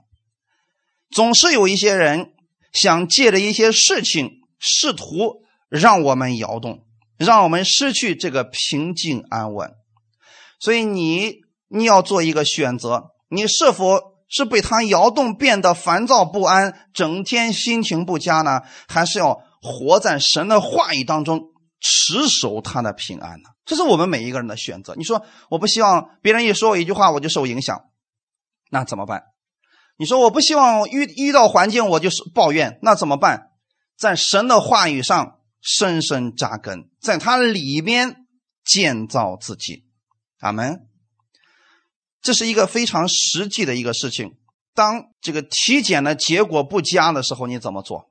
总是有一些人想借着一些事情试图让我们摇动，让我们失去这个平静安稳。所以你你要做一个选择，你是否是被他摇动变得烦躁不安，整天心情不佳呢？还是要活在神的话语当中？持守他的平安呢？这是我们每一个人的选择。你说我不希望别人一说我一句话我就受影响，那怎么办？你说我不希望遇遇到环境我就是抱怨，那怎么办？在神的话语上深深扎根，在它里面建造自己。阿门。这是一个非常实际的一个事情。当这个体检的结果不佳的时候，你怎么做？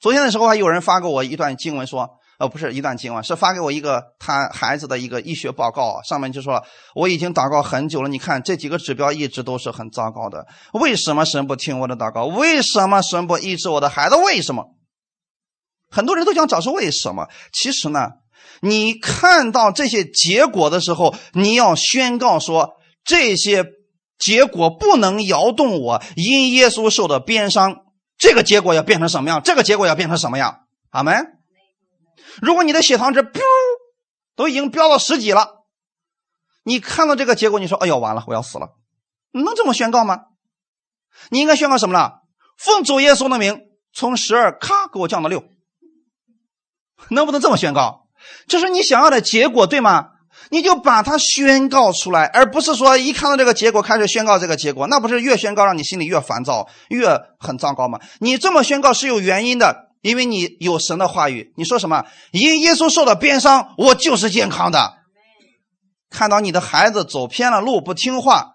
昨天的时候还有人发给我一段经文，说，呃，不是一段经文，是发给我一个他孩子的一个医学报告，上面就说我已经祷告很久了，你看这几个指标一直都是很糟糕的，为什么神不听我的祷告？为什么神不医治我的孩子？为什么？很多人都想找出为什么。其实呢，你看到这些结果的时候，你要宣告说，这些结果不能摇动我，因耶稣受的鞭伤。这个结果要变成什么样？这个结果要变成什么样？阿门。如果你的血糖值飙，都已经飙到十几了，你看到这个结果，你说：“哎呦，完了，我要死了。”你能这么宣告吗？你应该宣告什么呢？奉主耶稣的名，从十二咔给我降到六，能不能这么宣告？这是你想要的结果，对吗？你就把它宣告出来，而不是说一看到这个结果开始宣告这个结果，那不是越宣告让你心里越烦躁，越很糟糕吗？你这么宣告是有原因的，因为你有神的话语。你说什么？因耶稣受的鞭伤，我就是健康的。看到你的孩子走偏了路，不听话，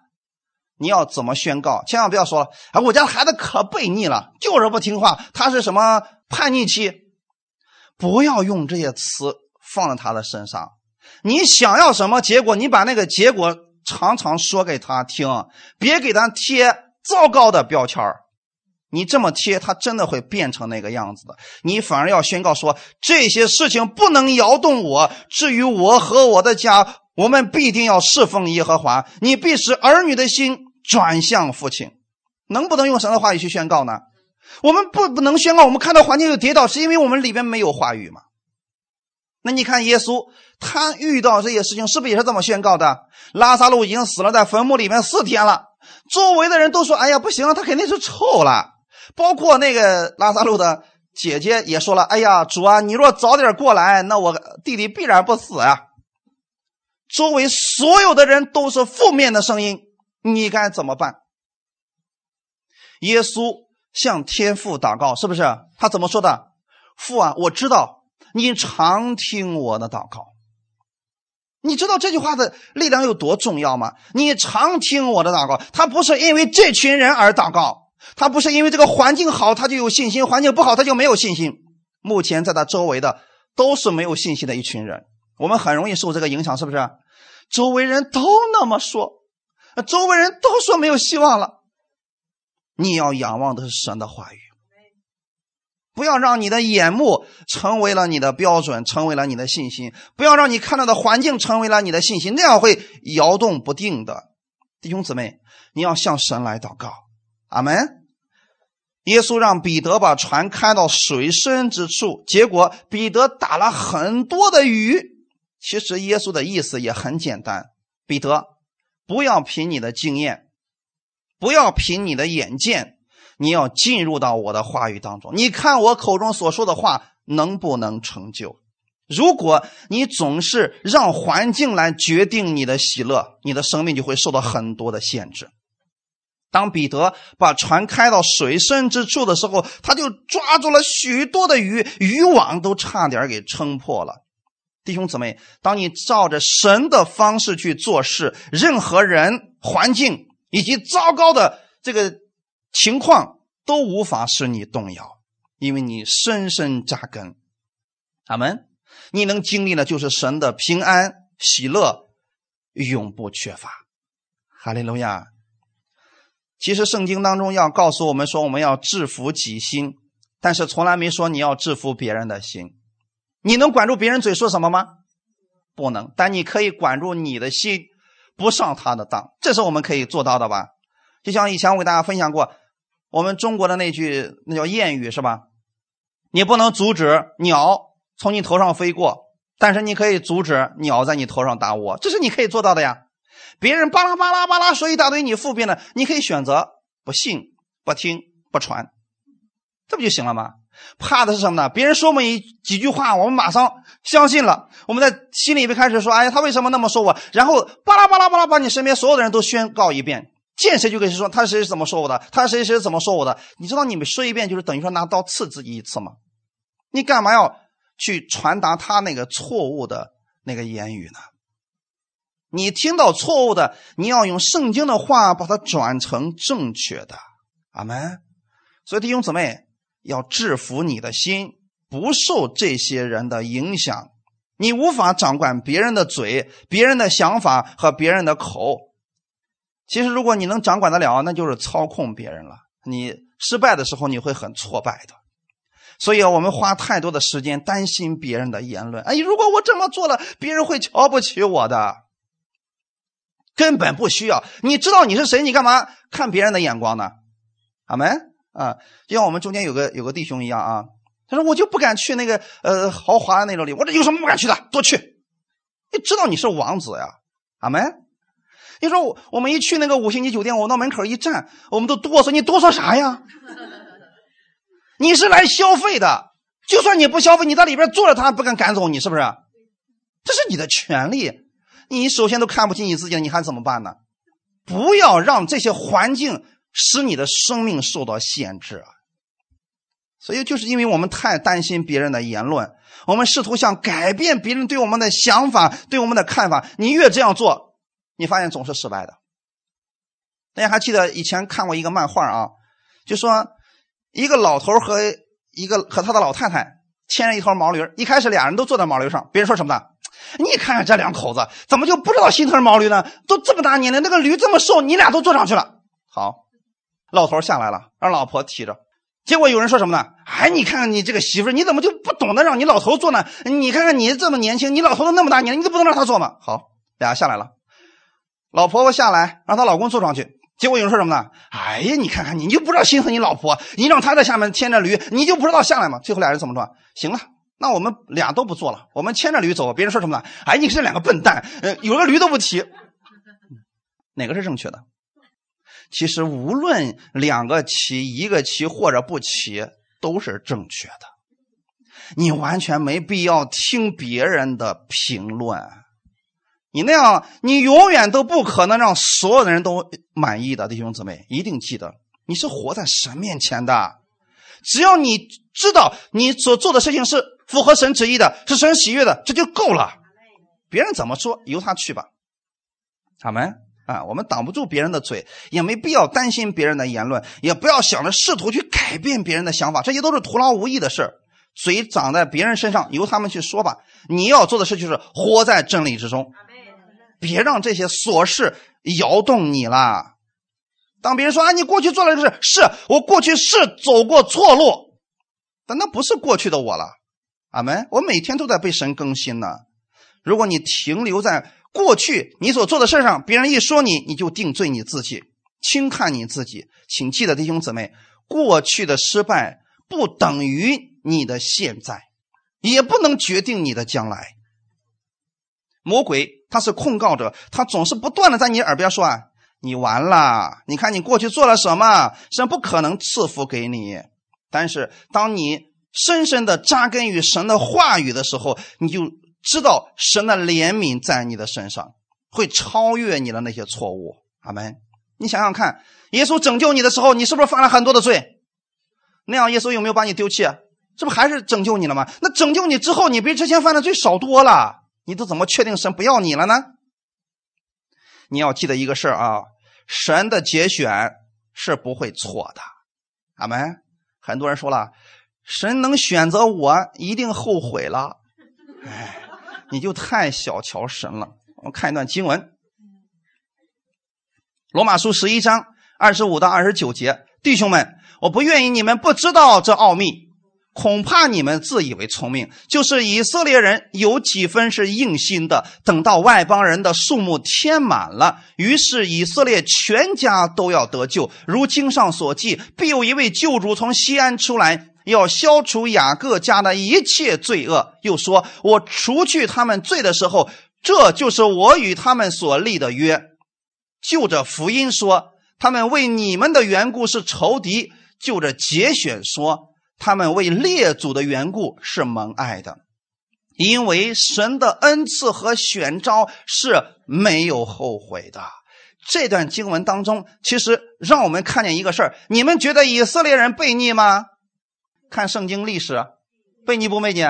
你要怎么宣告？千万不要说，哎，我家孩子可悖逆了，就是不听话，他是什么叛逆期？不要用这些词放在他的身上。你想要什么结果？你把那个结果常常说给他听，别给他贴糟糕的标签你这么贴，他真的会变成那个样子的。你反而要宣告说：这些事情不能摇动我。至于我和我的家，我们必定要侍奉耶和华。你必使儿女的心转向父亲。能不能用神的话语去宣告呢？我们不不能宣告。我们看到环境有跌倒，是因为我们里边没有话语吗？那你看耶稣，他遇到这些事情是不是也是这么宣告的？拉萨路已经死了，在坟墓里面四天了，周围的人都说：“哎呀，不行了，他肯定是臭了。”包括那个拉萨路的姐姐也说了：“哎呀，主啊，你若早点过来，那我弟弟必然不死啊。”周围所有的人都是负面的声音，你该怎么办？耶稣向天父祷告，是不是？他怎么说的？父啊，我知道。你常听我的祷告，你知道这句话的力量有多重要吗？你常听我的祷告，他不是因为这群人而祷告，他不是因为这个环境好他就有信心，环境不好他就没有信心。目前在他周围的都是没有信心的一群人，我们很容易受这个影响，是不是？周围人都那么说，周围人都说没有希望了，你要仰望的是神的话语。不要让你的眼目成为了你的标准，成为了你的信心。不要让你看到的环境成为了你的信心，那样会摇动不定的。弟兄姊妹，你要向神来祷告。阿门。耶稣让彼得把船开到水深之处，结果彼得打了很多的鱼。其实耶稣的意思也很简单：彼得，不要凭你的经验，不要凭你的眼见。你要进入到我的话语当中，你看我口中所说的话能不能成就？如果你总是让环境来决定你的喜乐，你的生命就会受到很多的限制。当彼得把船开到水深之处的时候，他就抓住了许多的鱼，渔网都差点给撑破了。弟兄姊妹，当你照着神的方式去做事，任何人、环境以及糟糕的这个。情况都无法使你动摇，因为你深深扎根。阿门。你能经历的，就是神的平安喜乐，永不缺乏。哈利路亚。其实圣经当中要告诉我们说，我们要制服己心，但是从来没说你要制服别人的心。你能管住别人嘴说什么吗？不能。但你可以管住你的心，不上他的当，这是我们可以做到的吧？就像以前我给大家分享过，我们中国的那句那叫谚语是吧？你不能阻止鸟从你头上飞过，但是你可以阻止鸟在你头上打窝，这是你可以做到的呀。别人巴拉巴拉巴拉说一大堆你负面的，你可以选择不信、不听、不传，这不就行了吗？怕的是什么呢？别人说我们一几句话，我们马上相信了，我们在心里边开始说：“哎呀，他为什么那么说我？”然后巴拉巴拉巴拉把你身边所有的人都宣告一遍，见谁就跟谁说他谁是怎么说我的，他谁谁怎么说我的。你知道你们说一遍就是等于说拿刀刺自己一次吗？你干嘛要去传达他那个错误的那个言语呢？你听到错误的，你要用圣经的话把它转成正确的。阿门。所以弟兄姊妹。要制服你的心，不受这些人的影响。你无法掌管别人的嘴、别人的想法和别人的口。其实，如果你能掌管得了，那就是操控别人了。你失败的时候，你会很挫败的。所以，我们花太多的时间担心别人的言论。哎，如果我这么做了，别人会瞧不起我的。根本不需要。你知道你是谁？你干嘛看别人的眼光呢？阿门。啊，就像我们中间有个有个弟兄一样啊，他说我就不敢去那个呃豪华的那种里，我这有什么不敢去的？多去！你知道你是王子呀，阿门。你说我我们一去那个五星级酒店，我到门口一站，我们都哆嗦，你哆嗦啥呀？你是来消费的，就算你不消费，你在里边坐着，他还不敢赶走你，是不是？这是你的权利。你首先都看不起你自己了，你还怎么办呢？不要让这些环境。使你的生命受到限制啊！所以就是因为我们太担心别人的言论，我们试图想改变别人对我们的想法、对我们的看法。你越这样做，你发现总是失败的。大家还记得以前看过一个漫画啊？就说一个老头和一个和他的老太太牵着一头毛驴，一开始俩人都坐在毛驴上，别人说什么呢？你看看这两口子怎么就不知道心疼毛驴呢？都这么大年龄，那个驴这么瘦，你俩都坐上去了，好。老头下来了，让老婆提着。结果有人说什么呢？哎，你看看你这个媳妇，你怎么就不懂得让你老头坐呢？你看看你这么年轻，你老头都那么大年龄，你都不能让他坐吗？好，俩下来了。老婆婆下来，让她老公坐上去。结果有人说什么呢？哎呀，你看看你，你就不知道心疼你老婆，你让她在下面牵着驴，你就不知道下来吗？最后俩人怎么说？行了，那我们俩都不做了，我们牵着驴走。别人说什么呢？哎，你这两个笨蛋，呃，有个驴都不骑，哪个是正确的？其实无论两个骑，一个骑或者不骑，都是正确的。你完全没必要听别人的评论，你那样，你永远都不可能让所有的人都满意的。弟兄姊妹，一定记得，你是活在神面前的。只要你知道你所做的事情是符合神旨意的，是神喜悦的，这就够了。别人怎么说，由他去吧。阿门。啊，我们挡不住别人的嘴，也没必要担心别人的言论，也不要想着试图去改变别人的想法，这些都是徒劳无益的事嘴长在别人身上，由他们去说吧。你要做的事就是活在真理之中，别让这些琐事摇动你啦。当别人说啊，你过去做了这事，是我过去是走过错路，但那不是过去的我了。阿门。我每天都在被神更新呢。如果你停留在。过去你所做的事上，别人一说你，你就定罪你自己，轻看你自己。请记得，弟兄姊妹，过去的失败不等于你的现在，也不能决定你的将来。魔鬼他是控告者，他总是不断的在你耳边说：“啊，你完了！你看你过去做了什么，神不可能赐福给你。”但是当你深深的扎根于神的话语的时候，你就。知道神的怜悯在你的身上，会超越你的那些错误。阿门。你想想看，耶稣拯救你的时候，你是不是犯了很多的罪？那样耶稣有没有把你丢弃？这不还是拯救你了吗？那拯救你之后，你比之前犯的罪少多了。你都怎么确定神不要你了呢？你要记得一个事儿啊，神的节选是不会错的。阿门。很多人说了，神能选择我，一定后悔了。哎。你就太小瞧神了。我们看一段经文，《罗马书》十一章二十五到二十九节，弟兄们，我不愿意你们不知道这奥秘，恐怕你们自以为聪明，就是以色列人有几分是硬心的。等到外邦人的数目填满了，于是以色列全家都要得救。如经上所记，必有一位救主从西安出来，要消除雅各家的一切罪恶。又说：“我除去他们罪的时候，这就是我与他们所立的约。”就着福音说，他们为你们的缘故是仇敌；就着节选说。他们为列祖的缘故是蒙爱的，因为神的恩赐和选召是没有后悔的。这段经文当中，其实让我们看见一个事儿：你们觉得以色列人悖逆吗？看圣经历史，悖逆不悖逆？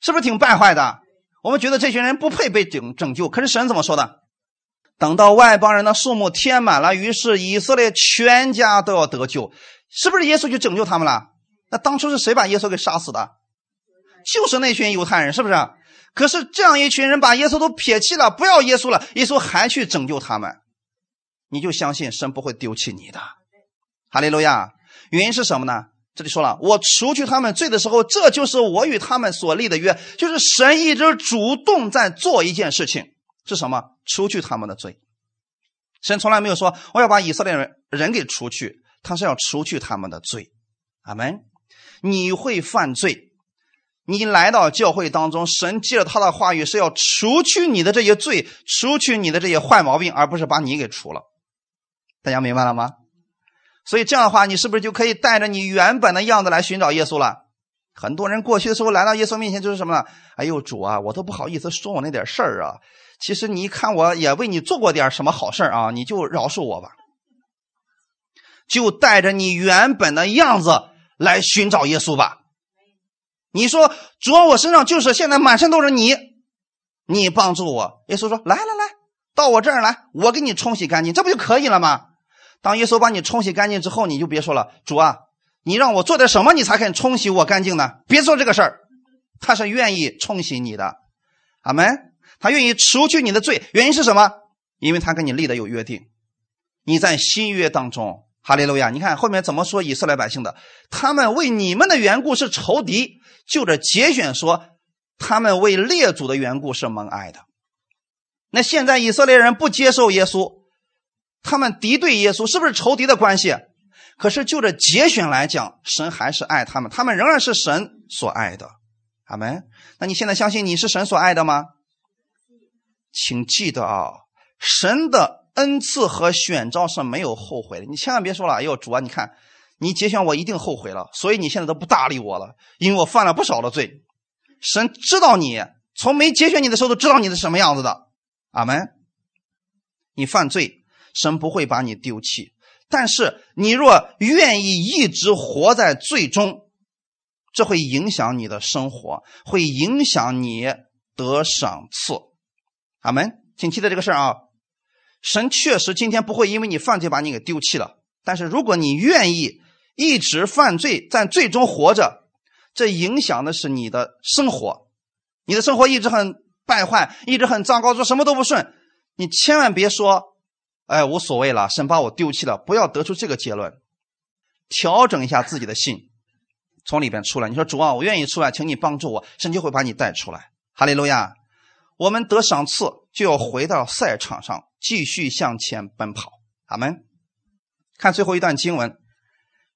是不是挺败坏的？我们觉得这群人不配被拯拯救，可是神怎么说的？等到外邦人的数目填满了，于是以色列全家都要得救，是不是耶稣去拯救他们了？那当初是谁把耶稣给杀死的？就是那群犹太人，是不是？可是这样一群人把耶稣都撇弃了，不要耶稣了，耶稣还去拯救他们，你就相信神不会丢弃你的。哈利路亚！原因是什么呢？这里说了，我除去他们罪的时候，这就是我与他们所立的约，就是神一直主动在做一件事情，是什么？除去他们的罪。神从来没有说我要把以色列人人给除去，他是要除去他们的罪。阿门。你会犯罪，你来到教会当中，神借着他的话语是要除去你的这些罪，除去你的这些坏毛病，而不是把你给除了。大家明白了吗？所以这样的话，你是不是就可以带着你原本的样子来寻找耶稣了？很多人过去的时候来到耶稣面前就是什么呢？哎呦主啊，我都不好意思说我那点事儿啊。其实你一看我也为你做过点什么好事啊，你就饶恕我吧。就带着你原本的样子。来寻找耶稣吧。你说主，我身上就是现在满身都是泥，你帮助我。耶稣说：“来来来，到我这儿来，我给你冲洗干净，这不就可以了吗？”当耶稣把你冲洗干净之后，你就别说了，主啊，你让我做点什么，你才肯冲洗我干净呢？别做这个事儿，他是愿意冲洗你的，阿门。他愿意除去你的罪，原因是什么？因为他跟你立的有约定，你在新约当中。哈利路亚！你看后面怎么说以色列百姓的？他们为你们的缘故是仇敌，就着节选说，他们为列祖的缘故是蒙爱的。那现在以色列人不接受耶稣，他们敌对耶稣，是不是仇敌的关系？可是就着节选来讲，神还是爱他们，他们仍然是神所爱的。阿门。那你现在相信你是神所爱的吗？请记得啊，神的。恩赐和选召是没有后悔的，你千万别说了。哎呦，主啊，你看，你节选我一定后悔了，所以你现在都不搭理我了，因为我犯了不少的罪。神知道你从没节选你的时候都知道你是什么样子的。阿门。你犯罪，神不会把你丢弃，但是你若愿意一直活在最终，这会影响你的生活，会影响你得赏赐。阿门。请记得这个事儿啊。神确实今天不会因为你犯罪把你给丢弃了，但是如果你愿意一直犯罪，在最终活着，这影响的是你的生活，你的生活一直很败坏，一直很糟糕，做什么都不顺。你千万别说，哎，无所谓了，神把我丢弃了，不要得出这个结论，调整一下自己的心，从里边出来。你说主啊，我愿意出来，请你帮助我，神就会把你带出来。哈利路亚。我们得赏赐，就要回到赛场上继续向前奔跑。阿门。看最后一段经文，《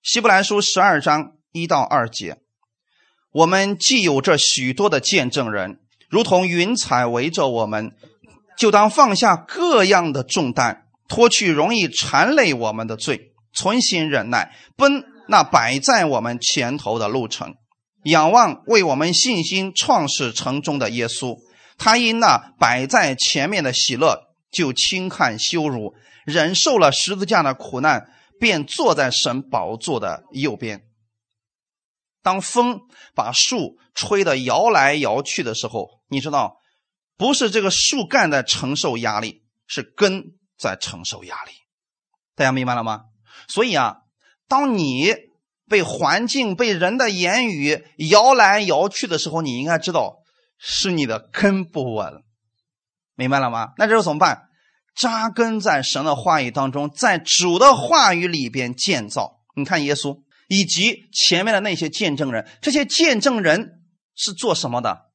希伯来书》十二章一到二节。我们既有这许多的见证人，如同云彩围着我们，就当放下各样的重担，脱去容易缠累我们的罪，存心忍耐，奔那摆在我们前头的路程，仰望为我们信心创始成终的耶稣。他因那摆在前面的喜乐，就轻看羞辱，忍受了十字架的苦难，便坐在神宝座的右边。当风把树吹得摇来摇去的时候，你知道，不是这个树干在承受压力，是根在承受压力。大家明白了吗？所以啊，当你被环境、被人的言语摇来摇去的时候，你应该知道。是你的根不稳，明白了吗？那这时候怎么办？扎根在神的话语当中，在主的话语里边建造。你看耶稣，以及前面的那些见证人。这些见证人是做什么的？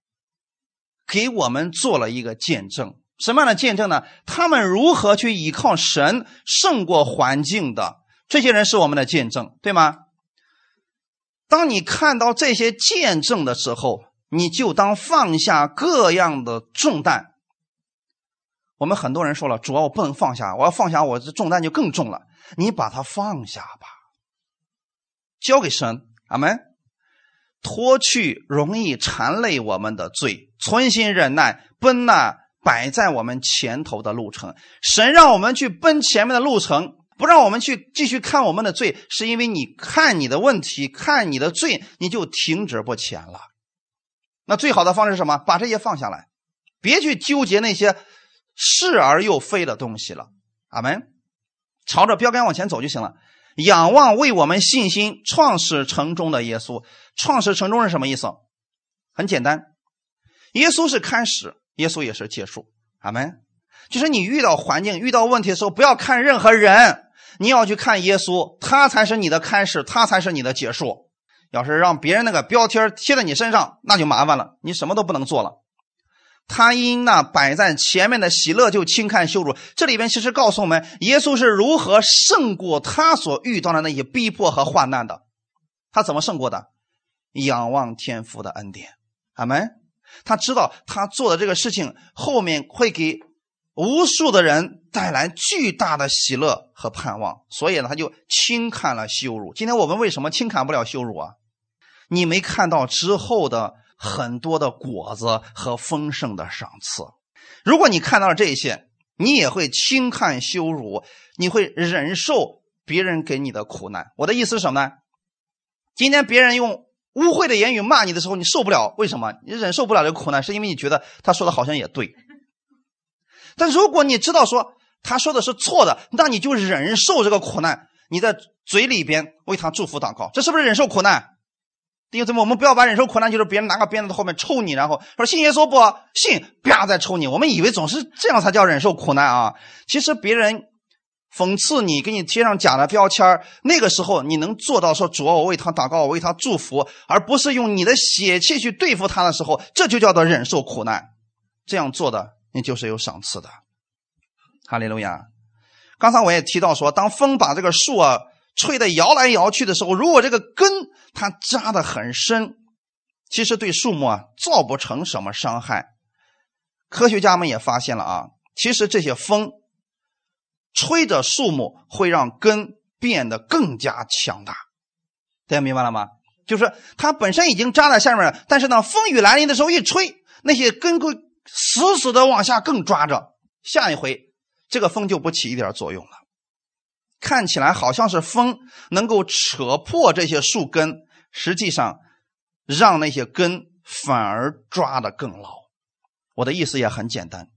给我们做了一个见证。什么样的见证呢？他们如何去依靠神胜过环境的？这些人是我们的见证，对吗？当你看到这些见证的时候，你就当放下各样的重担。我们很多人说了，主要我不能放下，我要放下，我这重担就更重了。你把它放下吧，交给神，阿门。脱去容易缠累我们的罪，存心忍耐，奔那摆在我们前头的路程。神让我们去奔前面的路程。不让我们去继续看我们的罪，是因为你看你的问题，看你的罪，你就停止不前了。那最好的方式是什么？把这些放下来，别去纠结那些是而又非的东西了。阿门。朝着标杆往前走就行了。仰望为我们信心创始成终的耶稣。创始成终是什么意思？很简单，耶稣是开始，耶稣也是结束。阿门。就是你遇到环境、遇到问题的时候，不要看任何人。你要去看耶稣，他才是你的开始，他才是你的结束。要是让别人那个标签贴在你身上，那就麻烦了，你什么都不能做了。他因那摆在前面的喜乐就轻看羞辱。这里边其实告诉我们，耶稣是如何胜过他所遇到的那些逼迫和患难的。他怎么胜过的？仰望天父的恩典。阿门。他知道他做的这个事情后面会给。无数的人带来巨大的喜乐和盼望，所以呢，他就轻看了羞辱。今天我们为什么轻看不了羞辱啊？你没看到之后的很多的果子和丰盛的赏赐。如果你看到了这些，你也会轻看羞辱，你会忍受别人给你的苦难。我的意思是什么呢？今天别人用污秽的言语骂你的时候，你受不了，为什么？你忍受不了这个苦难，是因为你觉得他说的好像也对。但如果你知道说他说的是错的，那你就忍受这个苦难。你在嘴里边为他祝福祷告，这是不是忍受苦难？弟兄姊妹，我们不要把忍受苦难就是别人拿个鞭子在后面抽你，然后说信耶稣不信，啪再抽你。我们以为总是这样才叫忍受苦难啊！其实别人讽刺你，给你贴上假的标签那个时候你能做到说主啊，我为他祷告，我为他祝福，而不是用你的血气去对付他的时候，这就叫做忍受苦难。这样做的。你就是有赏赐的，哈利路亚。刚才我也提到说，当风把这个树啊吹得摇来摇去的时候，如果这个根它扎得很深，其实对树木啊造不成什么伤害。科学家们也发现了啊，其实这些风吹着树木会让根变得更加强大。大家明白了吗？就是它本身已经扎在下面了，但是呢，风雨来临的时候一吹，那些根会。死死的往下更抓着，下一回这个风就不起一点作用了。看起来好像是风能够扯破这些树根，实际上让那些根反而抓得更牢。我的意思也很简单，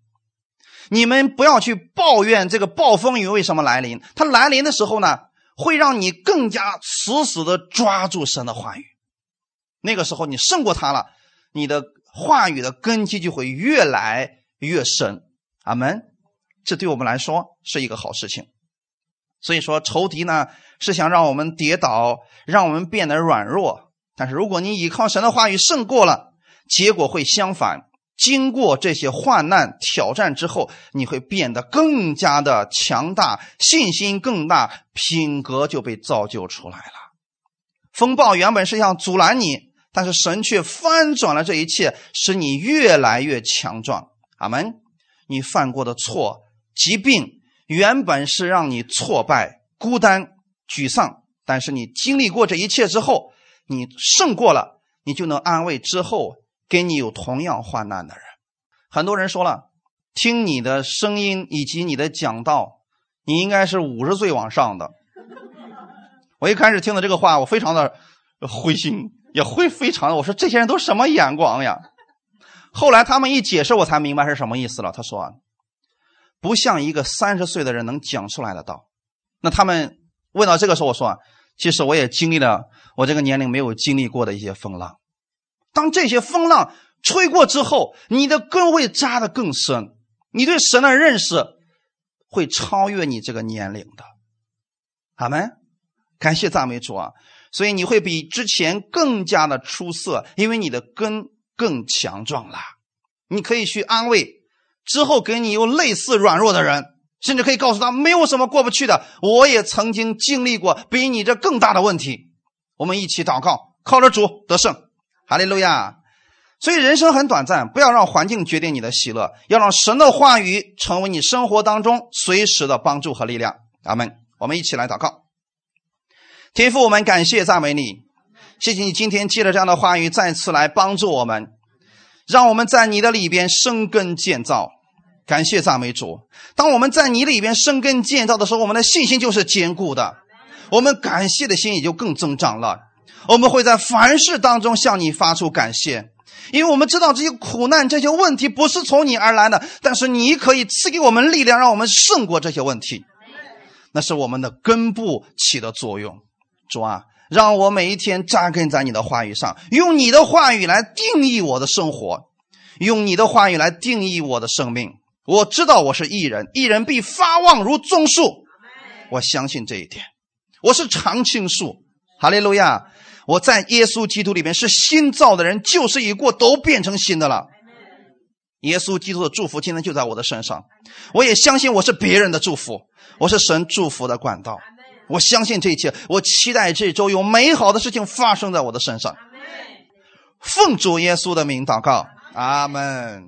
你们不要去抱怨这个暴风雨为什么来临，它来临的时候呢，会让你更加死死的抓住神的话语。那个时候你胜过他了，你的。话语的根基就会越来越深，阿门。这对我们来说是一个好事情。所以说，仇敌呢是想让我们跌倒，让我们变得软弱。但是如果你依靠神的话语胜过了，结果会相反。经过这些患难挑战之后，你会变得更加的强大，信心更大，品格就被造就出来了。风暴原本是想阻拦你。但是神却翻转了这一切，使你越来越强壮。阿门。你犯过的错、疾病，原本是让你挫败、孤单、沮丧。但是你经历过这一切之后，你胜过了，你就能安慰之后跟你有同样患难的人。很多人说了，听你的声音以及你的讲道，你应该是五十岁往上的。我一开始听的这个话，我非常的灰心。也会非常的，我说这些人都什么眼光呀？后来他们一解释，我才明白是什么意思了。他说，不像一个三十岁的人能讲出来的道。那他们问到这个时候，我说，其实我也经历了我这个年龄没有经历过的一些风浪。当这些风浪吹过之后，你的根会扎得更深，你对神的认识会超越你这个年龄的。阿门，感谢赞美主啊！所以你会比之前更加的出色，因为你的根更强壮了。你可以去安慰之后给你有类似软弱的人，甚至可以告诉他没有什么过不去的。我也曾经经历过比你这更大的问题。我们一起祷告，靠着主得胜，哈利路亚。所以人生很短暂，不要让环境决定你的喜乐，要让神的话语成为你生活当中随时的帮助和力量。阿门。我们一起来祷告。天父，我们感谢赞美你，谢谢你今天借着这样的话语再次来帮助我们，让我们在你的里边生根建造。感谢赞美主。当我们在你里边生根建造的时候，我们的信心就是坚固的，我们感谢的心也就更增长了。我们会在凡事当中向你发出感谢。因为我们知道这些苦难、这些问题不是从你而来的，但是你可以赐给我们力量，让我们胜过这些问题。那是我们的根部起的作用。主啊，让我每一天扎根在你的话语上，用你的话语来定义我的生活，用你的话语来定义我的生命。我知道我是艺人，艺人必发旺如棕树。我相信这一点。我是常青树。哈利路亚。我在耶稣基督里面是新造的人，旧事已过，都变成新的了。耶稣基督的祝福今天就在我的身上，我也相信我是别人的祝福，我是神祝福的管道。我相信这一切，我期待这周有美好的事情发生在我的身上。奉主耶稣的名祷告，阿门。